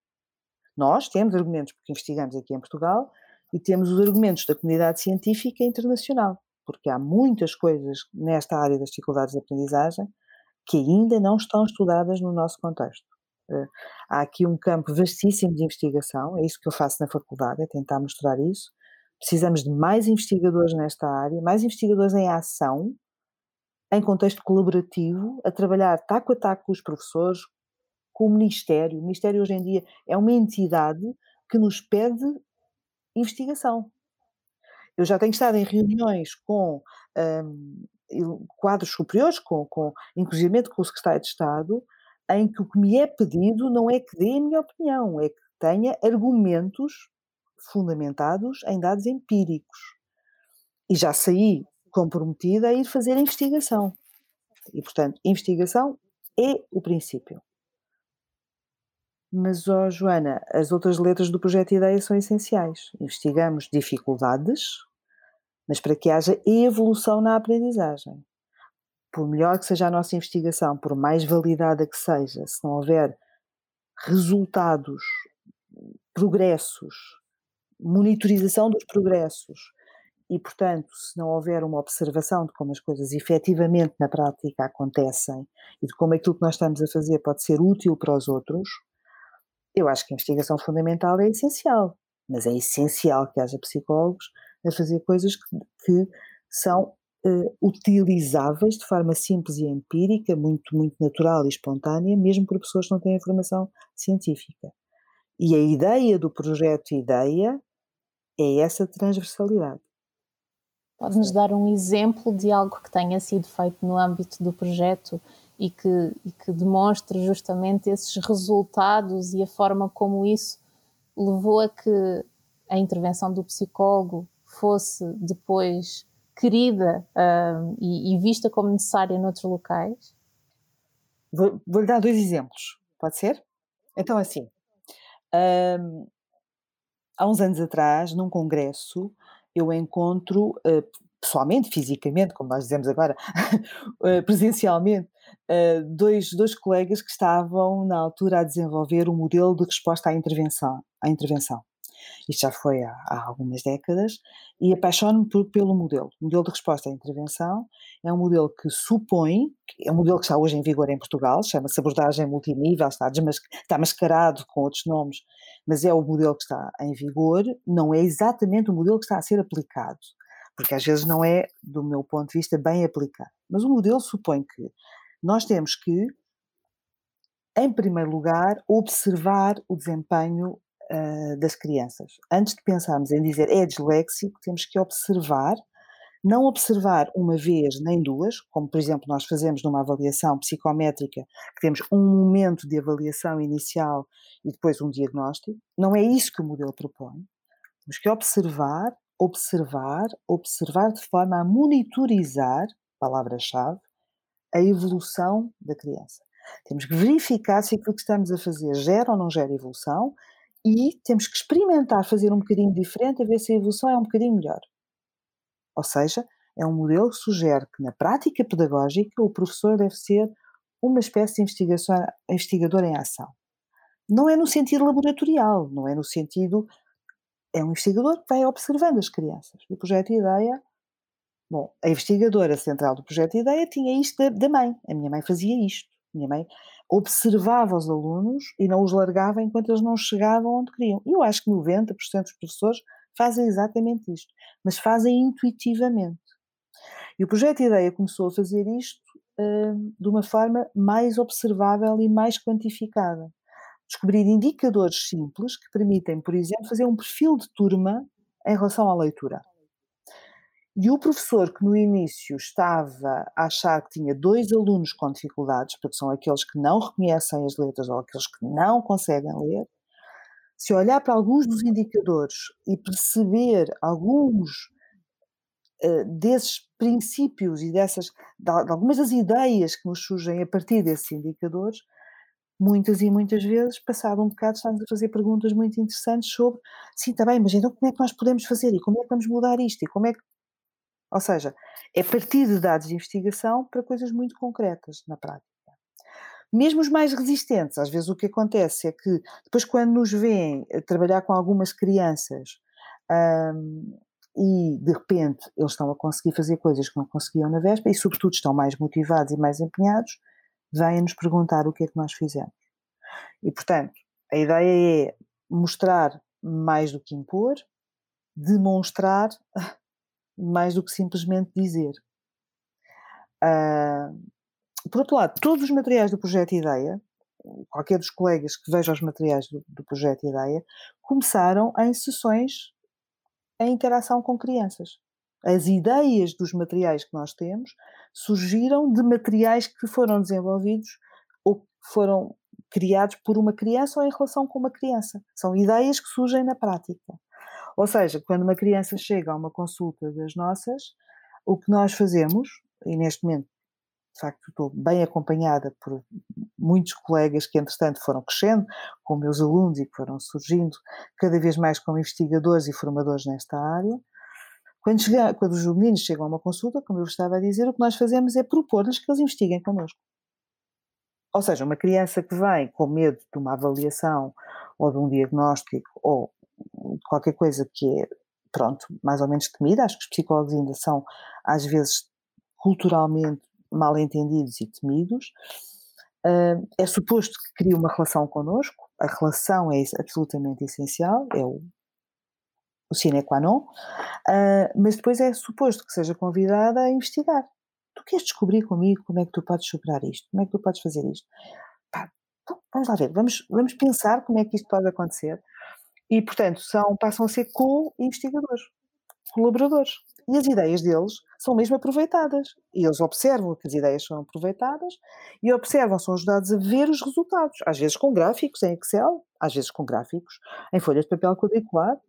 Nós temos argumentos porque investigamos aqui em Portugal e temos os argumentos da comunidade científica internacional, porque há muitas coisas nesta área das dificuldades de aprendizagem que ainda não estão estudadas no nosso contexto. Eh, há aqui um campo vastíssimo de investigação, é isso que eu faço na faculdade, é tentar mostrar isso. Precisamos de mais investigadores nesta área, mais investigadores em ação, em contexto colaborativo, a trabalhar taco a taco com os professores, com o Ministério. O Ministério hoje em dia é uma entidade que nos pede investigação. Eu já tenho estado em reuniões com um, quadros superiores, com, com, inclusive com o secretário de Estado, em que o que me é pedido não é que dê a minha opinião, é que tenha argumentos fundamentados em dados empíricos. E já saí comprometida a ir fazer a investigação. E, portanto, investigação é o princípio. Mas, ó Joana, as outras letras do projeto Ideia são essenciais. Investigamos dificuldades, mas para que haja evolução na aprendizagem. Por melhor que seja a nossa investigação, por mais validada que seja, se não houver resultados, progressos, monitorização dos progressos e, portanto, se não houver uma observação de como as coisas efetivamente na prática acontecem e de como aquilo que nós estamos a fazer pode ser útil para os outros, eu acho que a investigação fundamental é essencial, mas é essencial que haja psicólogos a fazer coisas que, que são uh, utilizáveis de forma simples e empírica, muito, muito natural e espontânea, mesmo por pessoas que não têm formação científica. E a ideia do projeto Ideia é essa transversalidade. Pode-nos dar um exemplo de algo que tenha sido feito no âmbito do projeto e que, e que demonstre justamente esses resultados e a forma como isso levou a que a intervenção do psicólogo fosse depois querida uh, e, e, vista como necessária noutros locais? Vou-lhe vou dar dois exemplos, pode ser? Então, assim, um, há uns anos atrás, num congresso, eu encontro uh, pessoalmente, fisicamente, como nós dizemos agora, uh, presencialmente, uh, dois, dois colegas que estavam na altura a desenvolver um modelo de resposta à intervenção. À intervenção. Isto já foi há, há algumas décadas, e apaixono-me pelo modelo. O modelo de resposta à intervenção é um modelo que supõe, é um modelo que está hoje em vigor em Portugal, chama-se abordagem multinível, está, está mascarado com outros nomes, mas é o modelo que está em vigor, não é exatamente o modelo que está a ser aplicado, porque às vezes não é, do meu ponto de vista, bem aplicado. Mas o modelo supõe que nós temos que, em primeiro lugar, observar o desempenho uh, das crianças. Antes de pensarmos em dizer é disléxico, temos que observar, não observar uma vez nem duas, como por exemplo nós fazemos numa avaliação psicométrica, que temos um momento de avaliação inicial e depois um diagnóstico. Não é isso que o modelo propõe. Temos que observar, observar, observar de forma a monitorizar, palavra-chave, a evolução da criança. Temos que verificar se aquilo que estamos a fazer gera ou não gera evolução e temos que experimentar fazer um bocadinho diferente a ver se a evolução é um bocadinho melhor. Ou seja, é um modelo que sugere que na prática pedagógica o professor deve ser uma espécie de investigador em ação. Não é no sentido laboratorial, não é no sentido. É um investigador que vai observando as crianças. O projeto Ideia. Bom, a investigadora central do projeto Ideia tinha isto da, da mãe. A minha mãe fazia isto. A minha mãe observava os alunos e não os largava enquanto eles não chegavam onde queriam. E eu acho que 90% dos professores fazem exatamente isto, mas fazem intuitivamente. E o projeto Ideia começou a fazer isto uh, de uma forma mais observável e mais quantificada. Descobrir indicadores simples que permitem, por exemplo, fazer um perfil de turma em relação à leitura. E o professor que no início estava a achar que tinha dois alunos com dificuldades, porque são aqueles que não reconhecem as letras ou aqueles que não conseguem ler, se olhar para alguns dos indicadores e perceber alguns uh, desses princípios e dessas, de, algumas das ideias que nos surgem a partir desses indicadores, muitas e muitas vezes, passado um bocado, estamos a fazer perguntas muito interessantes sobre, sim, está bem, mas então como é que nós podemos fazer e como é que vamos mudar isto e como é que ou seja, é partir de dados de investigação para coisas muito concretas na prática. Mesmo os mais resistentes, às vezes o que acontece é que depois, quando nos veem trabalhar com algumas crianças hum, e de repente eles estão a conseguir fazer coisas que não conseguiam na véspera e, sobretudo, estão mais motivados e mais empenhados, vêm-nos perguntar o que é que nós fizemos. E, portanto, a ideia é mostrar mais do que impor, demonstrar mais do que simplesmente dizer. Uh, por outro lado, todos os materiais do projeto Ideia, qualquer dos colegas que veja os materiais do, do projeto Ideia, começaram em sessões em interação com crianças. As ideias dos materiais que nós temos surgiram de materiais que foram desenvolvidos ou foram criados por uma criança ou em relação com uma criança. São ideias que surgem na prática. Ou seja, quando uma criança chega a uma consulta das nossas, o que nós fazemos, e neste momento de facto estou bem acompanhada por muitos colegas que entretanto foram crescendo, com meus alunos e que foram surgindo cada vez mais como investigadores e formadores nesta área. Quando, chega, quando os meninos chegam a uma consulta, como eu estava a dizer, o que nós fazemos é propor-lhes que eles investiguem connosco. Ou seja, uma criança que vem com medo de uma avaliação ou de um diagnóstico ou qualquer coisa que é, pronto, mais ou menos temida, acho que os psicólogos ainda são, às vezes, culturalmente mal entendidos e temidos, uh, é suposto que crie uma relação connosco, a relação é absolutamente essencial, é o, o sine qua non, uh, mas depois é suposto que seja convidada a investigar. Tu queres descobrir comigo como é que tu podes superar isto? Como é que tu podes fazer isto? Pá, então, vamos lá ver, vamos, vamos pensar como é que isto pode acontecer. E, portanto, são, passam a ser co-investigadores, colaboradores. E as ideias deles são mesmo aproveitadas. E eles observam que as ideias são aproveitadas e observam, são ajudados a ver os resultados. Às vezes com gráficos em Excel, às vezes com gráficos em folhas de papel quadriculado,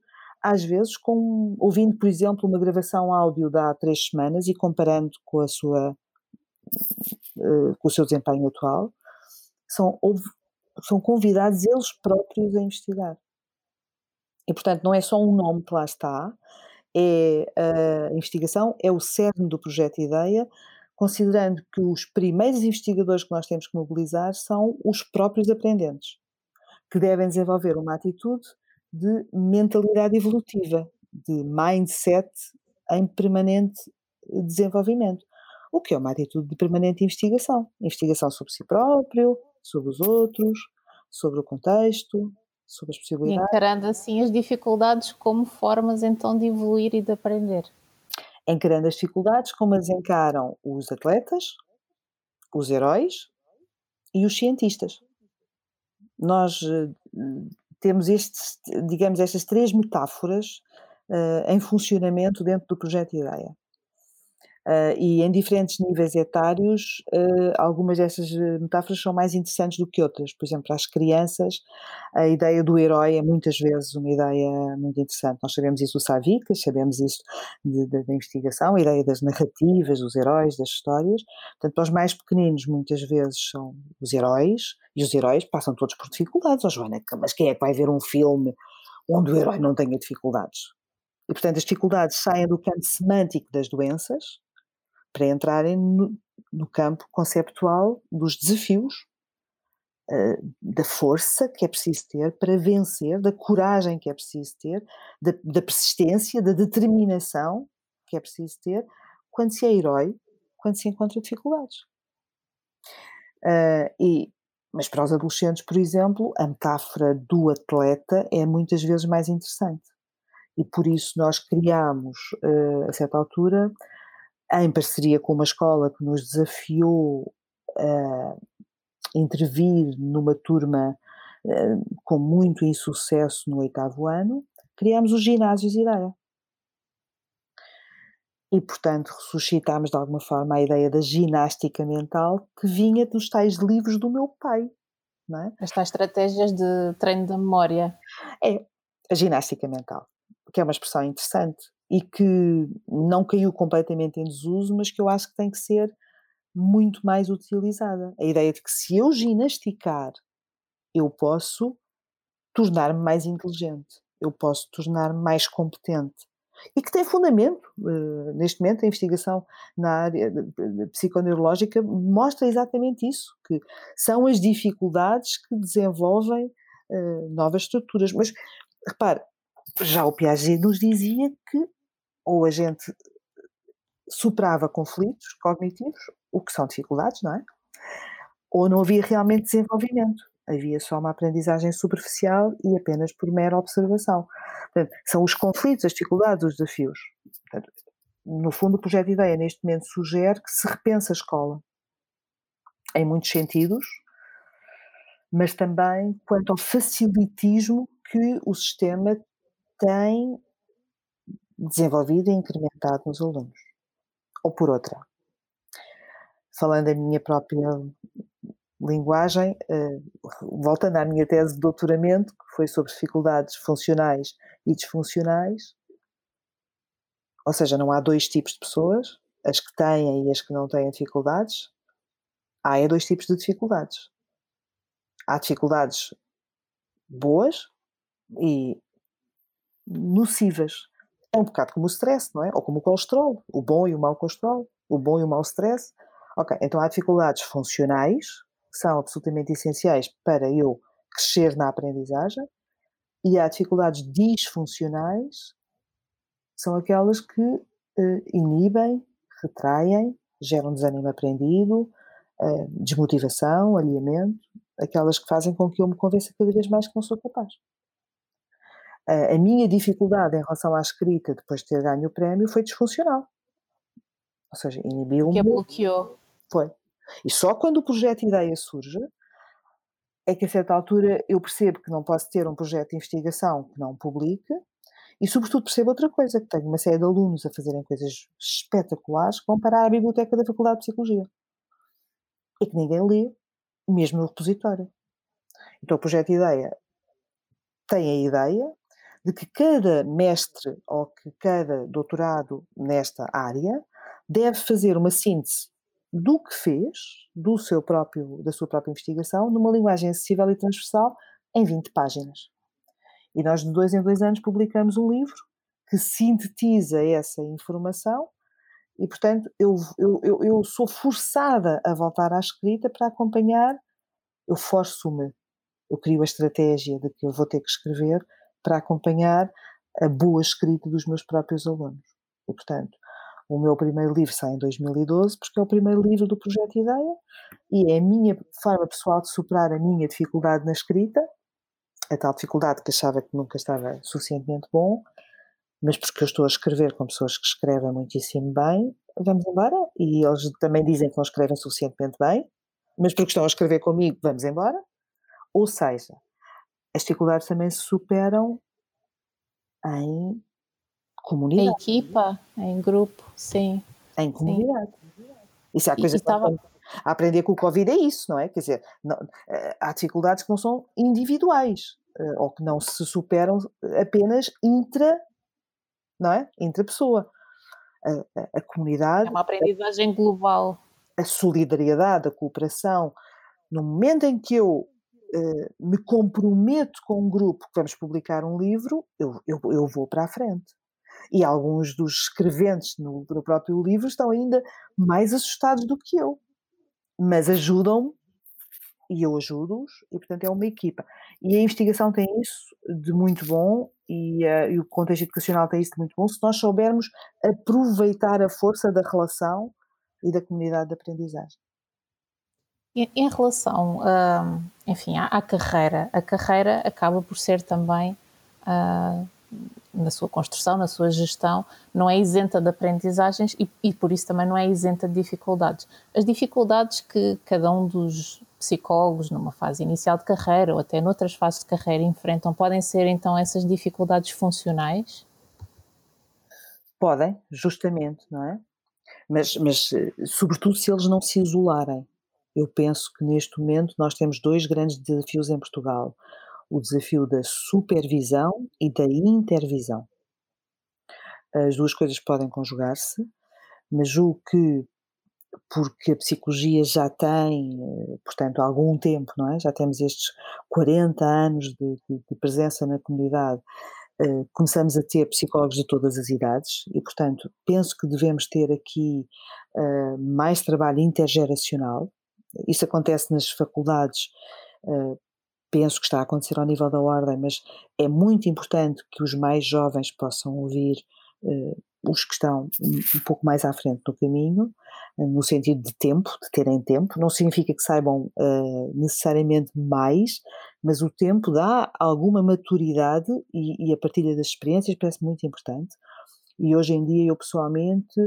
às vezes com, ouvindo, por exemplo, uma gravação áudio de há três semanas e comparando com a sua eh, com o seu desempenho atual, são, são convidados eles próprios a investigar. E, portanto, não é só um nome que lá está, é a investigação, é o cerne do projeto Ideia, considerando que os primeiros investigadores que nós temos que mobilizar são os próprios aprendentes, que devem desenvolver uma atitude de mentalidade evolutiva, de mindset em permanente desenvolvimento. O que é uma atitude de permanente investigação? Investigação sobre si próprio, sobre os outros, sobre o contexto, sobre as possibilidades. E encarando assim as dificuldades como formas então de evoluir e de aprender. Encarando as dificuldades como as encaram os atletas, os heróis e os cientistas. Nós eh, temos estes, digamos, estas três metáforas uh, em funcionamento dentro do projeto Ideia. Uh, e em diferentes níveis etários, uh, algumas dessas eh, metáforas são mais interessantes do que outras. Por exemplo, as crianças, a ideia do herói é muitas vezes uma ideia muito interessante. Nós sabemos isso do Savicas, sabemos isso da investigação, a ideia das narrativas, dos heróis, das histórias. Portanto, para os mais pequeninos, muitas vezes são os heróis, e os heróis passam todos por dificuldades. Oh, Joana, mas quem é que vai ver um filme onde o herói não tenha dificuldades? E, portanto, as dificuldades saem do campo semântico das doenças, para entrarem no, no campo conceptual dos desafios, uh, da força que é preciso ter para vencer, da coragem que é preciso ter, da, da persistência, da determinação que é preciso ter quando se é herói, quando se encontra dificuldades. Uh, e, mas para os adolescentes, por exemplo, a metáfora do atleta é muitas vezes mais interessante. E por isso nós criamos, uh, a certa altura, em parceria com uma escola que nos desafiou a intervir numa turma eh, com muito insucesso no oitavo ano, criámos os ginásios Ideia. E, portanto, ressuscitámos de alguma forma a ideia da ginástica mental que vinha dos tais livros do meu pai. Não é? As tais estratégias de treino da memória. É, a ginástica mental, que é uma expressão interessante e que não caiu completamente em desuso, mas que eu acho que tem que ser muito mais utilizada. A ideia de que se eu ginasticar, eu posso tornar-me mais inteligente, eu posso tornar-me mais competente. E que tem fundamento. Uh, neste momento, a investigação na área psiconeurológica mostra exatamente isso: que são as dificuldades que desenvolvem uh, novas estruturas. Mas repare, já o Piaget nos dizia que ou a gente superava conflitos cognitivos, o que são dificuldades, não é? Ou não havia realmente desenvolvimento. Havia só uma aprendizagem superficial e apenas por mera observação. Portanto, são os conflitos, as dificuldades, os desafios. Portanto, no fundo, o projeto de ideia neste momento sugere que se repensa a escola em muitos sentidos, mas também quanto ao facilitismo que o sistema tem desenvolvido e incrementado nos alunos. Ou por outra, falando a minha própria linguagem, uh, voltando à minha tese de doutoramento, que foi sobre dificuldades funcionais e disfuncionais, ou seja, não há dois tipos de pessoas, as que têm e as que não têm dificuldades, há é dois tipos de dificuldades. Há dificuldades boas e nocivas. Um bocado como o stress, não é? Ou como o colesterol, o bom e o mau colesterol, o bom e o mau stress. Ok, então há dificuldades funcionais, que são absolutamente essenciais para eu crescer na aprendizagem, e há dificuldades disfuncionais, são aquelas que uh, inibem, retraem, geram desânimo aprendido, uh, desmotivação, alinhamento, aquelas que fazem com que eu me convença cada vez mais que não sou capaz. A minha dificuldade em relação à escrita depois de ter ganho o prémio foi disfuncional. Ou seja, inibiu-me. Que a bloqueou. Foi. E só quando o projeto ideia surge é que a certa altura eu percebo que não posso ter um projeto de investigação que não publique e sobretudo percebo outra coisa, que tenho uma série de alunos a fazerem coisas espetaculares que vão parar à biblioteca da Faculdade de Psicologia e que ninguém lê, mesmo no repositório. Então o projeto de ideia tem a ideia de que cada mestre ou que cada doutorado nesta área deve fazer uma síntese do que fez, do seu próprio, da sua própria investigação, numa linguagem acessível e transversal, em 20 páginas. E nós, de dois em dois anos, publicamos um livro que sintetiza essa informação e, portanto, eu, eu, eu, eu sou forçada a voltar à escrita para acompanhar, eu forço-me, eu crio a estratégia de que eu vou ter que escrever para acompanhar a boa escrita dos meus próprios alunos. E, portanto, o meu primeiro livro sai em 2012, porque é o primeiro livro do Projeto Ideia, e é a minha forma pessoal de superar a minha dificuldade na escrita, a tal dificuldade que achava que nunca estava suficientemente bom, mas porque eu estou a escrever com pessoas que escrevem muitíssimo bem, vamos embora. E eles também dizem que não escrevem suficientemente bem, mas porque estão a escrever comigo, vamos embora. Ou seja, as dificuldades também se superam em comunidade. Em equipa, em grupo, sim. Em comunidade. Sim. Isso é a coisa estava... a aprender com o Covid é isso, não é? Quer dizer, não, eh, há dificuldades que não são individuais eh, ou que não se superam apenas intra, não é? Intra pessoa. A, a, a comunidade. É uma aprendizagem global. A solidariedade, a cooperação. No momento em que eu me comprometo com um grupo que vamos publicar um livro, eu, eu, eu vou para a frente e alguns dos escreventes no, no próprio livro estão ainda mais assustados do que eu, mas ajudam-me e eu ajudo-os, e portanto é uma equipa. E a investigação tem isso de muito bom e, uh, e, o contexto educacional tem isso de muito bom se nós soubermos aproveitar a força da relação e da comunidade de aprendizagem. Em relação, uh, enfim, à, à, carreira, a carreira acaba por ser também uh, na sua construção, na sua gestão, não é isenta de aprendizagens e, e, por isso também não é isenta de dificuldades. As dificuldades que cada um dos psicólogos, numa fase inicial de carreira ou até noutras fases de carreira, enfrentam, podem ser então essas dificuldades funcionais? Podem, justamente, não é? Mas, mas sobretudo se eles não se isolarem. Eu penso que neste momento nós temos dois grandes desafios em Portugal o desafio da supervisão e da intervisão. As duas coisas podem conjugar-se, mas julgo que, porque a psicologia já tem, eh, portanto, algum tempo, não é? Já temos estes 40 anos de, de, de presença na comunidade, uh, começamos a ter psicólogos de todas as idades e, portanto, penso que devemos ter aqui uh, mais trabalho intergeracional. Isso acontece nas faculdades Uh, penso que está a acontecer ao nível da ordem, mas é muito importante que os mais jovens possam ouvir uh, os que estão um, pouco mais à frente no caminho, uh, no sentido de tempo, de terem tempo. Não significa que saibam uh, necessariamente mais, mas o tempo dá alguma maturidade e, e a partilha das experiências parece muito importante. E hoje em dia eu pessoalmente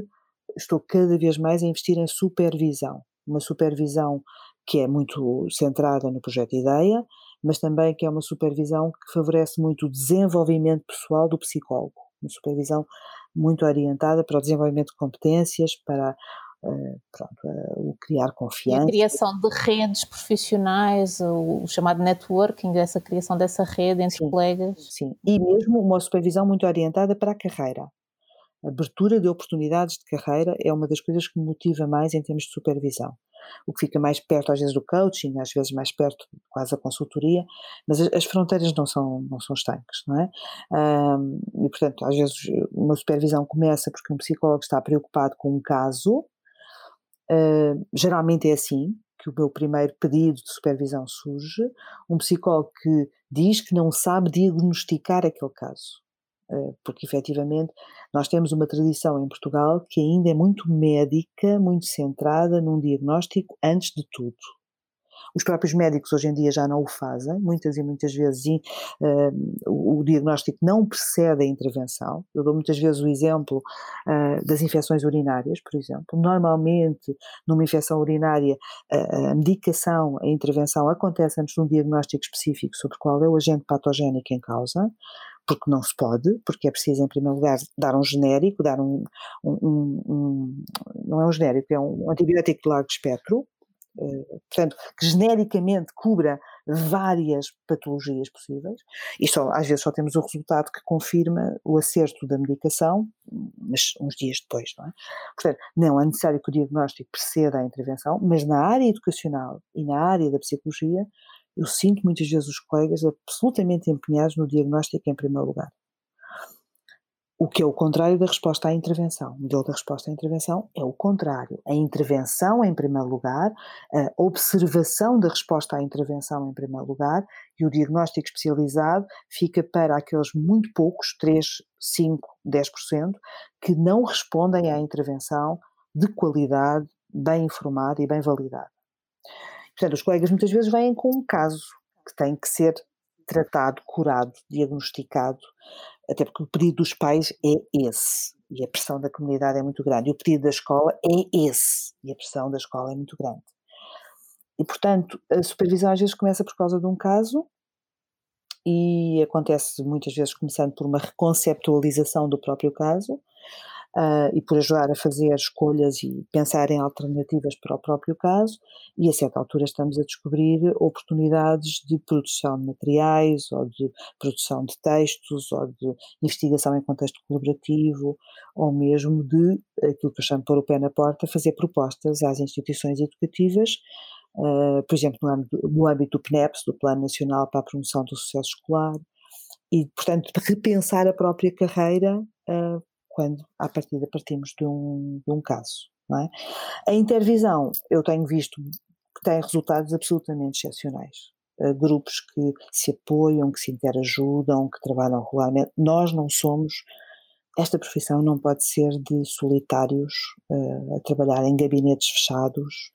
estou cada vez mais a investir em supervisão, uma supervisão que é muito centrada no projeto Ideia, mas também que é uma supervisão que favorece muito o desenvolvimento pessoal do psicólogo, uma supervisão muito orientada para o desenvolvimento de competências, para uh, pronto, uh, o criar confiança. E a criação de redes profissionais, o, o, chamado networking, essa criação dessa rede entre sim, colegas. Sim, e mesmo uma supervisão muito orientada para a carreira. Abertura de oportunidades de carreira é uma das coisas que me motiva mais em termos de supervisão o que fica mais perto às vezes do coaching, às vezes mais perto quase da consultoria, mas as, as fronteiras não são, não são estanques, não é? E portanto, às vezes uma supervisão começa porque um psicólogo está preocupado com um caso, uh, geralmente é assim, que o meu primeiro pedido de supervisão surge, um psicólogo que diz que não sabe diagnosticar aquele caso. Eh, porque efetivamente nós temos uma tradição em Portugal que ainda é muito médica, muito centrada num diagnóstico antes de tudo. Os próprios médicos hoje em dia já não o fazem, muitas e muitas vezes uh, o, diagnóstico não precede a intervenção. Eu dou muitas vezes o exemplo uh, das infecções urinárias, por exemplo. Normalmente, numa infecção urinária, a medicação, a intervenção acontece antes de um diagnóstico específico sobre qual é o agente patogénico em causa porque não se pode, porque é preciso, em primeiro lugar, dar um genérico, dar um, um, um, um não é um genérico, é um antibiótico de largo espectro, eh, portanto, que genericamente cubra várias patologias possíveis, e só, às vezes só temos o resultado que confirma o acerto da medicação, mas uns dias depois, não é? Portanto, não é necessário que o diagnóstico preceda a intervenção, mas na área educacional e na área da psicologia, eu sinto muitas vezes os colegas absolutamente empenhados no diagnóstico em primeiro lugar. O que é o contrário da resposta à intervenção. O modelo da resposta à intervenção é o contrário. A intervenção em primeiro lugar, a observação da resposta à intervenção em primeiro lugar e o diagnóstico especializado fica para aqueles muito poucos, 3, 5, 10%, que não respondem à intervenção de qualidade, bem informada e bem validada. Portanto, os colegas muitas vezes vêm com um caso que tem que ser tratado, curado, diagnosticado, até porque o pedido dos pais é esse, e a pressão da comunidade é muito grande, e o pedido da escola é esse, e a pressão da escola é muito grande. E, portanto, a supervisão às vezes começa por causa de um caso, e acontece muitas vezes começando por uma reconceptualização do próprio caso, uh, e por ajudar a fazer escolhas e pensar em alternativas para o próprio caso, e a certa altura estamos a descobrir oportunidades de produção de materiais, ou de produção de textos, ou de investigação em contexto colaborativo, ou mesmo de, aquilo que eu chamo pôr o pé na porta, fazer propostas às instituições educativas, Uh, por exemplo, no âmbito, no âmbito, do PNEPS, do Plano Nacional para a Promoção do Sucesso Escolar, e, portanto, repensar a própria carreira uh, quando, à partida, partimos de um, de um caso. É? A intervisão, eu tenho visto que tem resultados absolutamente excepcionais. Uh, grupos que se apoiam, que se interajudam, que trabalham regularmente. Nós não somos, esta profissão não pode ser de solitários uh, a trabalhar em gabinetes fechados,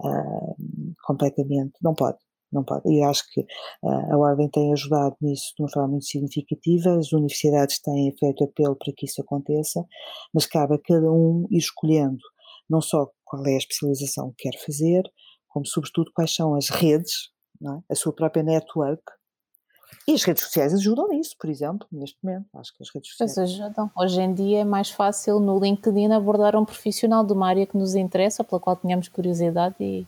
uh, completamente, não pode não pode. E acho que uh, a Ordem tem ajudado nisso de uma forma muito significativa, as universidades têm feito apelo para que isso aconteça, mas cabe a cada um ir escolhendo não só qual é a especialização que quer fazer, como sobretudo quais são as redes, é? a sua própria network, e as redes sociais ajudam nisso, por exemplo, neste momento. Acho que as redes sociais. Pois ajudam. Hoje em dia é mais fácil no LinkedIn abordar um profissional de uma área que nos interessa, pela qual tenhamos curiosidade e,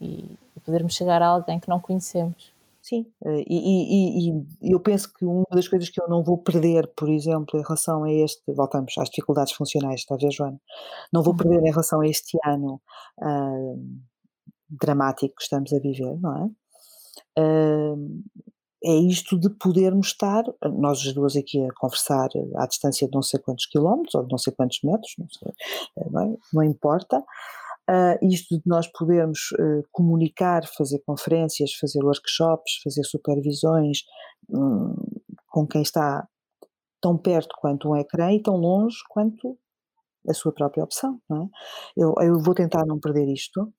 e, podermos chegar a alguém que não conhecemos. Sim, eh, e, e, e, eu penso que uma das coisas que eu não vou perder, por exemplo, em relação a este, voltamos às dificuldades funcionais, está a ver, Joana? Não vou uhum. perder em relação a este ano uh, dramático que estamos a viver, não é? Uh, é isto de podermos estar, nós as duas aqui a conversar à distância de não sei quantos quilómetros ou de não sei quantos metros, não, sei, eh, não, é? não importa, Uh, isto de nós podermos uh, comunicar, fazer conferências, fazer workshops, fazer supervisões um, com quem está tão perto quanto um ecrã e tão longe quanto a sua própria opção, não é? Eu, eu vou tentar não perder isto.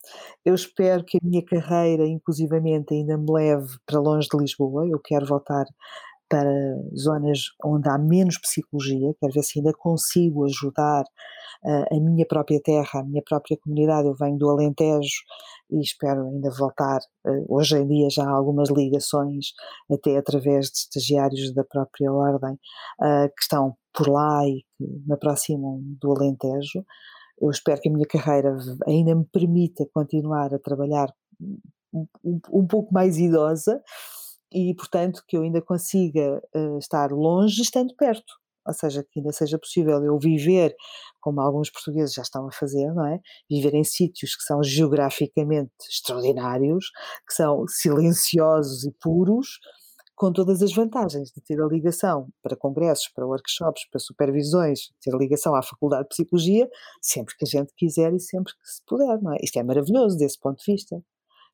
Eu espero que a minha carreira, inclusivamente, ainda me leve para longe de Lisboa. Eu quero voltar para zonas onde há menos psicologia, quero ver se ainda consigo ajudar uh, a minha própria terra, a minha própria comunidade. Eu venho do Alentejo e espero ainda voltar. Uh, hoje em dia já há algumas ligações, até através de estagiários da própria Ordem, uh, que estão por lá e que me aproximam do Alentejo. Eu espero que a minha carreira ainda me permita continuar a trabalhar um, um, um pouco mais idosa, e, portanto, que eu ainda consiga uh, estar longe estando perto. ou seja, que ainda seja possível eu viver como alguns portugueses já estão a fazer, não é? Viver em sítios que são geograficamente extraordinários, que são silenciosos e puros, com todas as vantagens de ter a ligação para congressos, para workshops, para supervisões, ter a ligação à Faculdade de Psicologia, sempre que a gente quiser e sempre que se puder, não é? Isto é maravilhoso desse ponto de vista.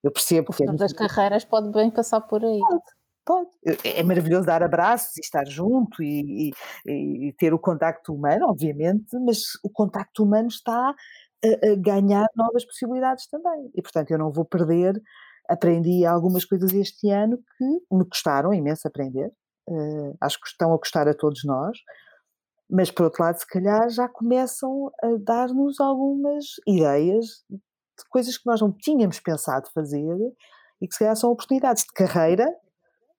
Eu percebo que. Todas é as carreiras pode bem passar por aí. Pode, pode. É, é maravilhoso dar abraços e estar junto e, e, e ter o contacto humano, obviamente, mas o contacto humano está a, a ganhar novas possibilidades também. E, portanto, eu não vou perder aprendi algumas coisas este ano que me custaram imenso aprender, uh, acho que estão a custar a todos nós, mas por outro lado, se calhar já começam a dar-nos algumas ideias de coisas que nós não tínhamos pensado fazer e que se calhar são oportunidades de carreira,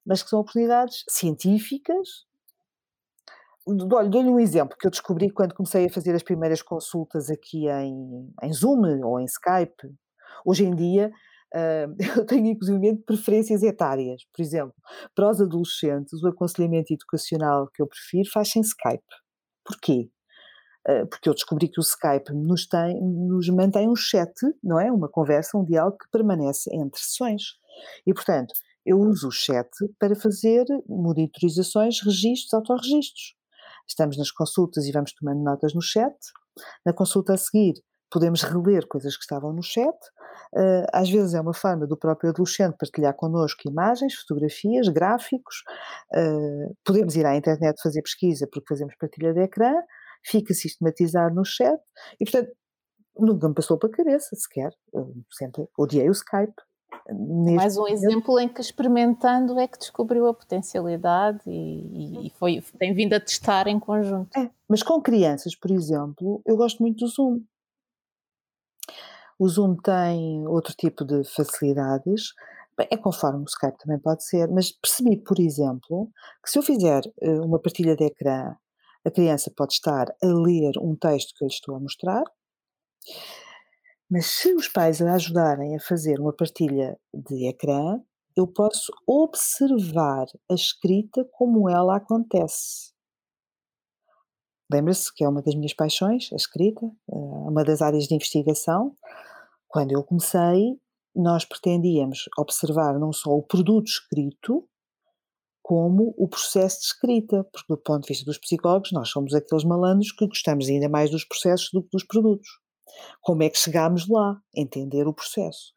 mas que são oportunidades científicas. Dou-lhe um exemplo que eu descobri quando comecei a fazer as primeiras consultas aqui em, em Zoom ou em Skype. Hoje em dia, Uh, eu tenho inclusive preferências etárias. Por exemplo, para os adolescentes, o aconselhamento educacional que eu prefiro faz-se em Skype. Porquê? Uh, porque eu descobri que o Skype nos, tem, nos mantém um chat, não é? Uma conversa, um diálogo que permanece entre sessões. E, portanto, eu uso o chat para fazer monitorizações, registros, autorregistros. Estamos nas consultas e vamos tomando notas no chat. Na consulta a seguir, podemos reler coisas que estavam no chat. Uh, às vezes é uma forma do próprio adolescente partilhar connosco imagens, fotografias, gráficos. Uh, podemos ir à internet fazer pesquisa porque fazemos partilha de ecrã, fica sistematizado no chat e, portanto, nunca me passou para a cabeça sequer. Eu sempre odiei o Skype. Mais um momento. exemplo em que experimentando é que descobriu a potencialidade e, e foi, tem vindo a testar em conjunto. É, mas com crianças, por exemplo, eu gosto muito do Zoom. O Zoom tem outro tipo de facilidades, bem, é conforme o Skype também pode ser, mas percebi, por exemplo, que se eu fizer eh, uma partilha de ecrã, a criança pode estar a ler um texto que eu lhe estou a mostrar, mas se os pais a ajudarem a fazer uma partilha de ecrã, eu posso observar a escrita como ela acontece. Lembra-se que é uma das minhas paixões, a escrita, é uma das áreas de investigação. Quando eu comecei, nós pretendíamos observar não só o produto escrito, como o processo de escrita, porque do ponto de vista dos psicólogos, nós somos aqueles malandros que gostamos ainda mais dos processos do que dos produtos. Como é que chegámos lá? Entender o processo.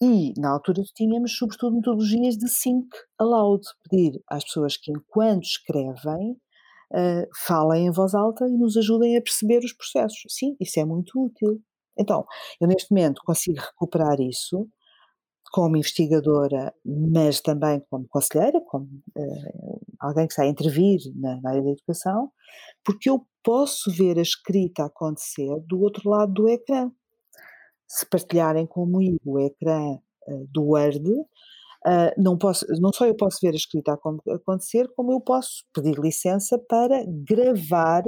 E, na altura, tínhamos, sobretudo, metodologias de think aloud, pedir às pessoas que, enquanto escrevem, uh, falem em voz alta e nos ajudem a perceber os processos. Sim, isso é muito útil. Então, eu neste momento consigo recuperar isso como investigadora, mas também como conselheira, como uh, alguém que está a intervir na, na, área da educação, porque eu posso ver a escrita acontecer do outro lado do ecrã. Se partilharem comigo o ecrã uh, do Word, Uh, não, posso, não só eu posso ver a escrita acontecer, como eu posso pedir licença para gravar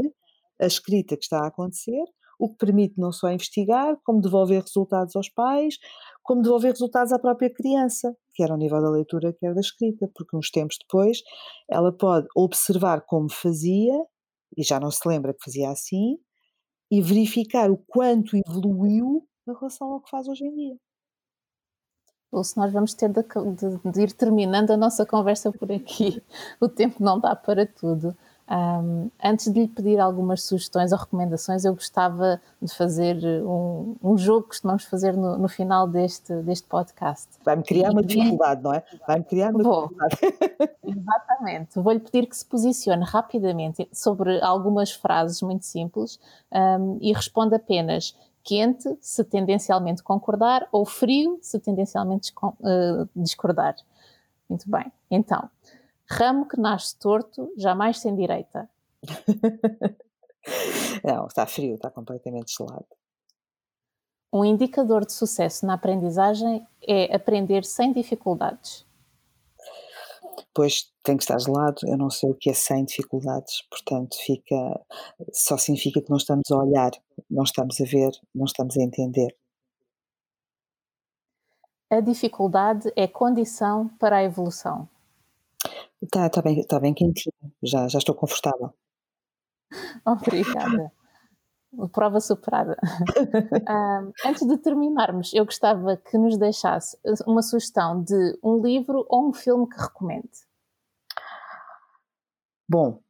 a escrita que está a acontecer, o que permite não só investigar, como devolver resultados aos pais, como devolver resultados à própria criança, quer ao nível da leitura, quer da escrita, porque uns tempos depois ela pode observar como fazia, e já não se lembra que fazia assim, e verificar o quanto evoluiu em relação ao que faz hoje em dia ou se nós vamos ter de, de, de, ir terminando a nossa conversa por aqui. O tempo não dá para tudo. Um, antes de lhe pedir algumas sugestões ou recomendações, eu gostava de fazer um, um jogo que costumamos fazer no, no, final deste, deste podcast. Vai-me criar e uma dificuldade, não é? Vai-me criar uma Vou. dificuldade. Exatamente. Vou-lhe pedir que se posicione rapidamente sobre algumas frases muito simples um, e responda apenas quente, se tendencialmente concordar, ou frio, se tendencialmente uh, discordar. Muito bem. Então, ramo que nasce torto, jamais sem direita. Não, está frio, está completamente gelado. Um indicador de sucesso na aprendizagem é aprender sem dificuldades depois tem que estar gelado, eu não sei o que é sem dificuldades, portanto fica, só significa que não estamos a olhar, não estamos a ver, não estamos a entender. A dificuldade é condição para a evolução. Está tá bem, tá bem quentinho, já, já estou confortável. Obrigada. Prova superada. um, antes de terminarmos, eu gostava que nos deixasse uma sugestão de um livro ou um filme que recomende. Bom,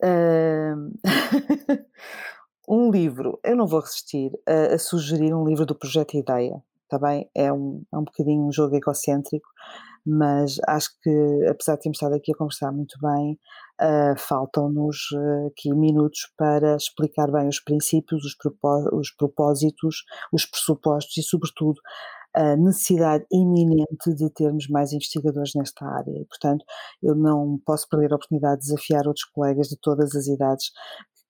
um livro, eu não vou resistir a, a, sugerir um livro do Projeto Ideia, está bem? É um, é um bocadinho um jogo egocêntrico, mas acho que, apesar de termos estado aqui a conversar muito bem, uh, faltam-nos uh, aqui minutos para explicar bem os princípios, os, propó os propósitos, os pressupostos e, sobretudo, a necessidade iminente de termos mais investigadores nesta área. E, portanto, eu não posso perder a oportunidade de desafiar outros colegas de todas as idades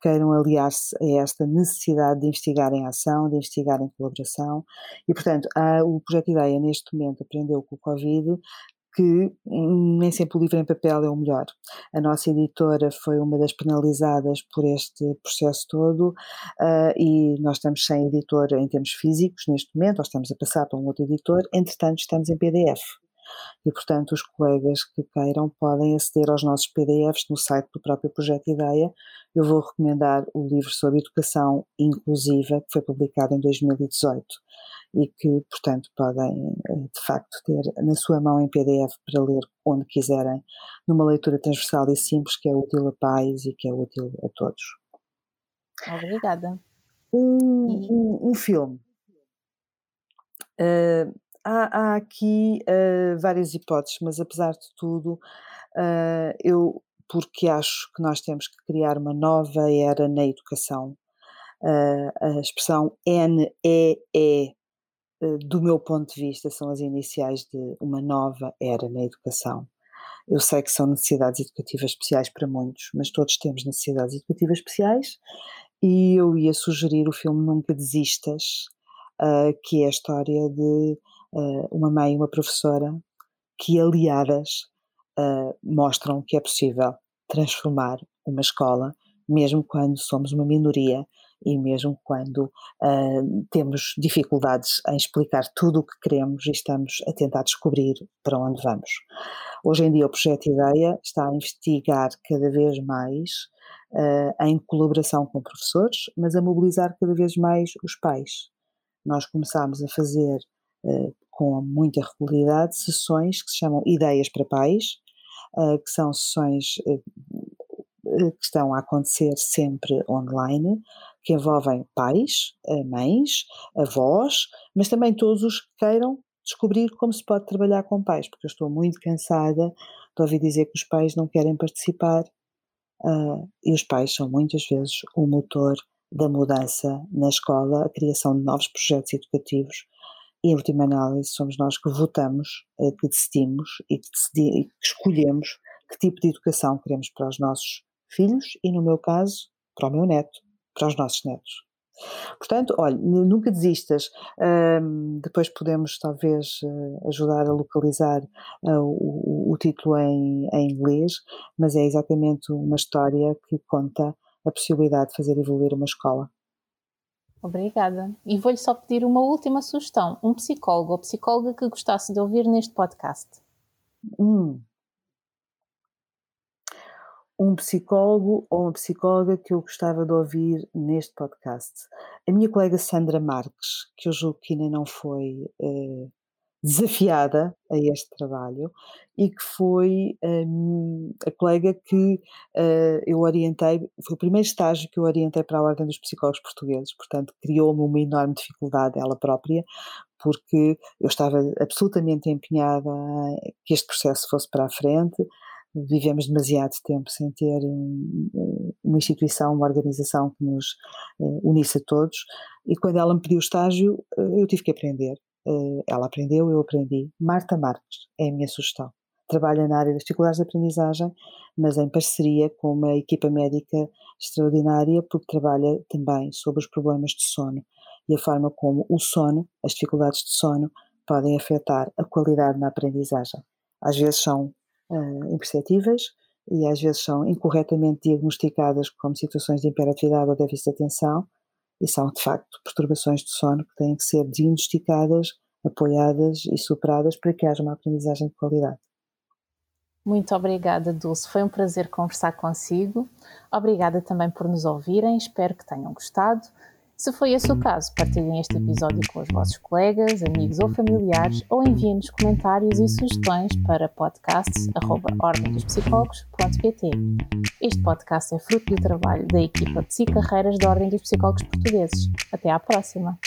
queiram aliar-se a esta necessidade de investigar em ação, de investigar em colaboração. E, portanto, a, o Projeto Ideia, neste momento, aprendeu com o Covid que nem sempre o livro em papel é o melhor. A nossa editora foi uma das penalizadas por este processo todo uh, e nós estamos sem editor em termos físicos neste momento, nós estamos a passar para um outro editor, entretanto estamos em PDF e, portanto, os colegas que queiram podem aceder aos nossos PDFs no site do próprio Projeto Ideia. Eu vou recomendar o livro sobre educação inclusiva, que foi publicado em 2018 e que, portanto, podem eh, de facto ter na sua mão em PDF para ler onde quiserem, numa leitura transversal e simples que é útil a pais e que é útil a todos. Obrigada. Um, um, um filme. Uh, há, há aqui uh, várias hipóteses, mas apesar de tudo, uh, eu, porque acho que nós temos que criar uma nova era na educação, uh, a expressão NEE, do meu ponto de vista, são as iniciais de uma nova era na educação. Eu sei que são necessidades educativas especiais para muitos, mas todos temos necessidades educativas especiais e eu ia sugerir o filme Nunca Desistas, uh, que é a história de uma mãe e uma professora que, aliadas, uh, mostram que é possível transformar uma escola, mesmo quando somos uma minoria e mesmo quando uh, temos dificuldades em explicar tudo o que queremos e estamos a tentar descobrir para onde vamos. Hoje em dia o Projeto Ideia está a investigar cada vez mais uh, em colaboração com professores, mas a mobilizar cada vez mais os pais. Nós começamos a fazer uh, com muita regularidade sessões que se chamam Ideias para Pais, uh, que são sessões uh, que estão a acontecer sempre online, que envolvem pais, mães, avós, mas também todos os que queiram descobrir como se pode trabalhar com pais, porque eu estou muito cansada de ouvir dizer que os pais não querem participar uh, e os pais são muitas vezes o motor da mudança na escola, a criação de novos projetos educativos e, em última análise, somos nós que votamos, eh, que decidimos e que, decidi, que escolhemos que tipo de educação queremos para os nossos filhos e, no meu caso, para o meu neto, para os nossos netos. Portanto, olha, nunca desistas. Depois podemos talvez eh, ajudar a localizar uh, o, o, título em, em, inglês, mas é exatamente uma história que conta a possibilidade de fazer evoluir uma escola. Obrigada. E vou-lhe só pedir uma última sugestão: um psicólogo ou psicóloga que gostasse de ouvir neste podcast. Hum. Um psicólogo ou uma psicóloga que eu gostava de ouvir neste podcast. A minha colega Sandra Marques, que eu julgo que ainda não foi eh, desafiada a este trabalho e que foi um, a colega que uh, eu orientei, foi o primeiro estágio que eu orientei para a Ordem dos Psicólogos Portugueses, portanto criou-me uma enorme dificuldade ela própria, porque eu estava absolutamente empenhada que este processo fosse para a frente, vivemos demasiado tempo sem ter um, uma instituição, uma organização que nos uh, unisse a todos, e quando ela me pediu o estágio, uh, eu tive que aprender. Eh, ela aprendeu, eu aprendi. Marta Marques é a minha sugestão. Trabalha na área das dificuldades de aprendizagem, mas em parceria com uma equipa médica extraordinária, porque trabalha também sobre os problemas de sono e a forma como o sono, as dificuldades de sono, podem afetar a qualidade na aprendizagem. Às vezes são uh, imperceptíveis e às vezes são incorretamente diagnosticadas como situações de hiperatividade ou déficit de atenção, e são, de facto, perturbações de sono que têm que ser diagnosticadas, apoiadas e superadas para que haja uma aprendizagem de qualidade. Muito obrigada, Dulce. Foi um prazer conversar consigo. Obrigada também por nos ouvirem. Espero que tenham gostado. Se foi esse o caso, partilhem este episódio com os vossos colegas, amigos ou familiares ou enviem-nos comentários e sugestões para podcasts.ordendospsicólogos.pt Este podcast é fruto do trabalho da equipa de Carreiras da Ordem dos Psicólogos Portugueses. Até à próxima!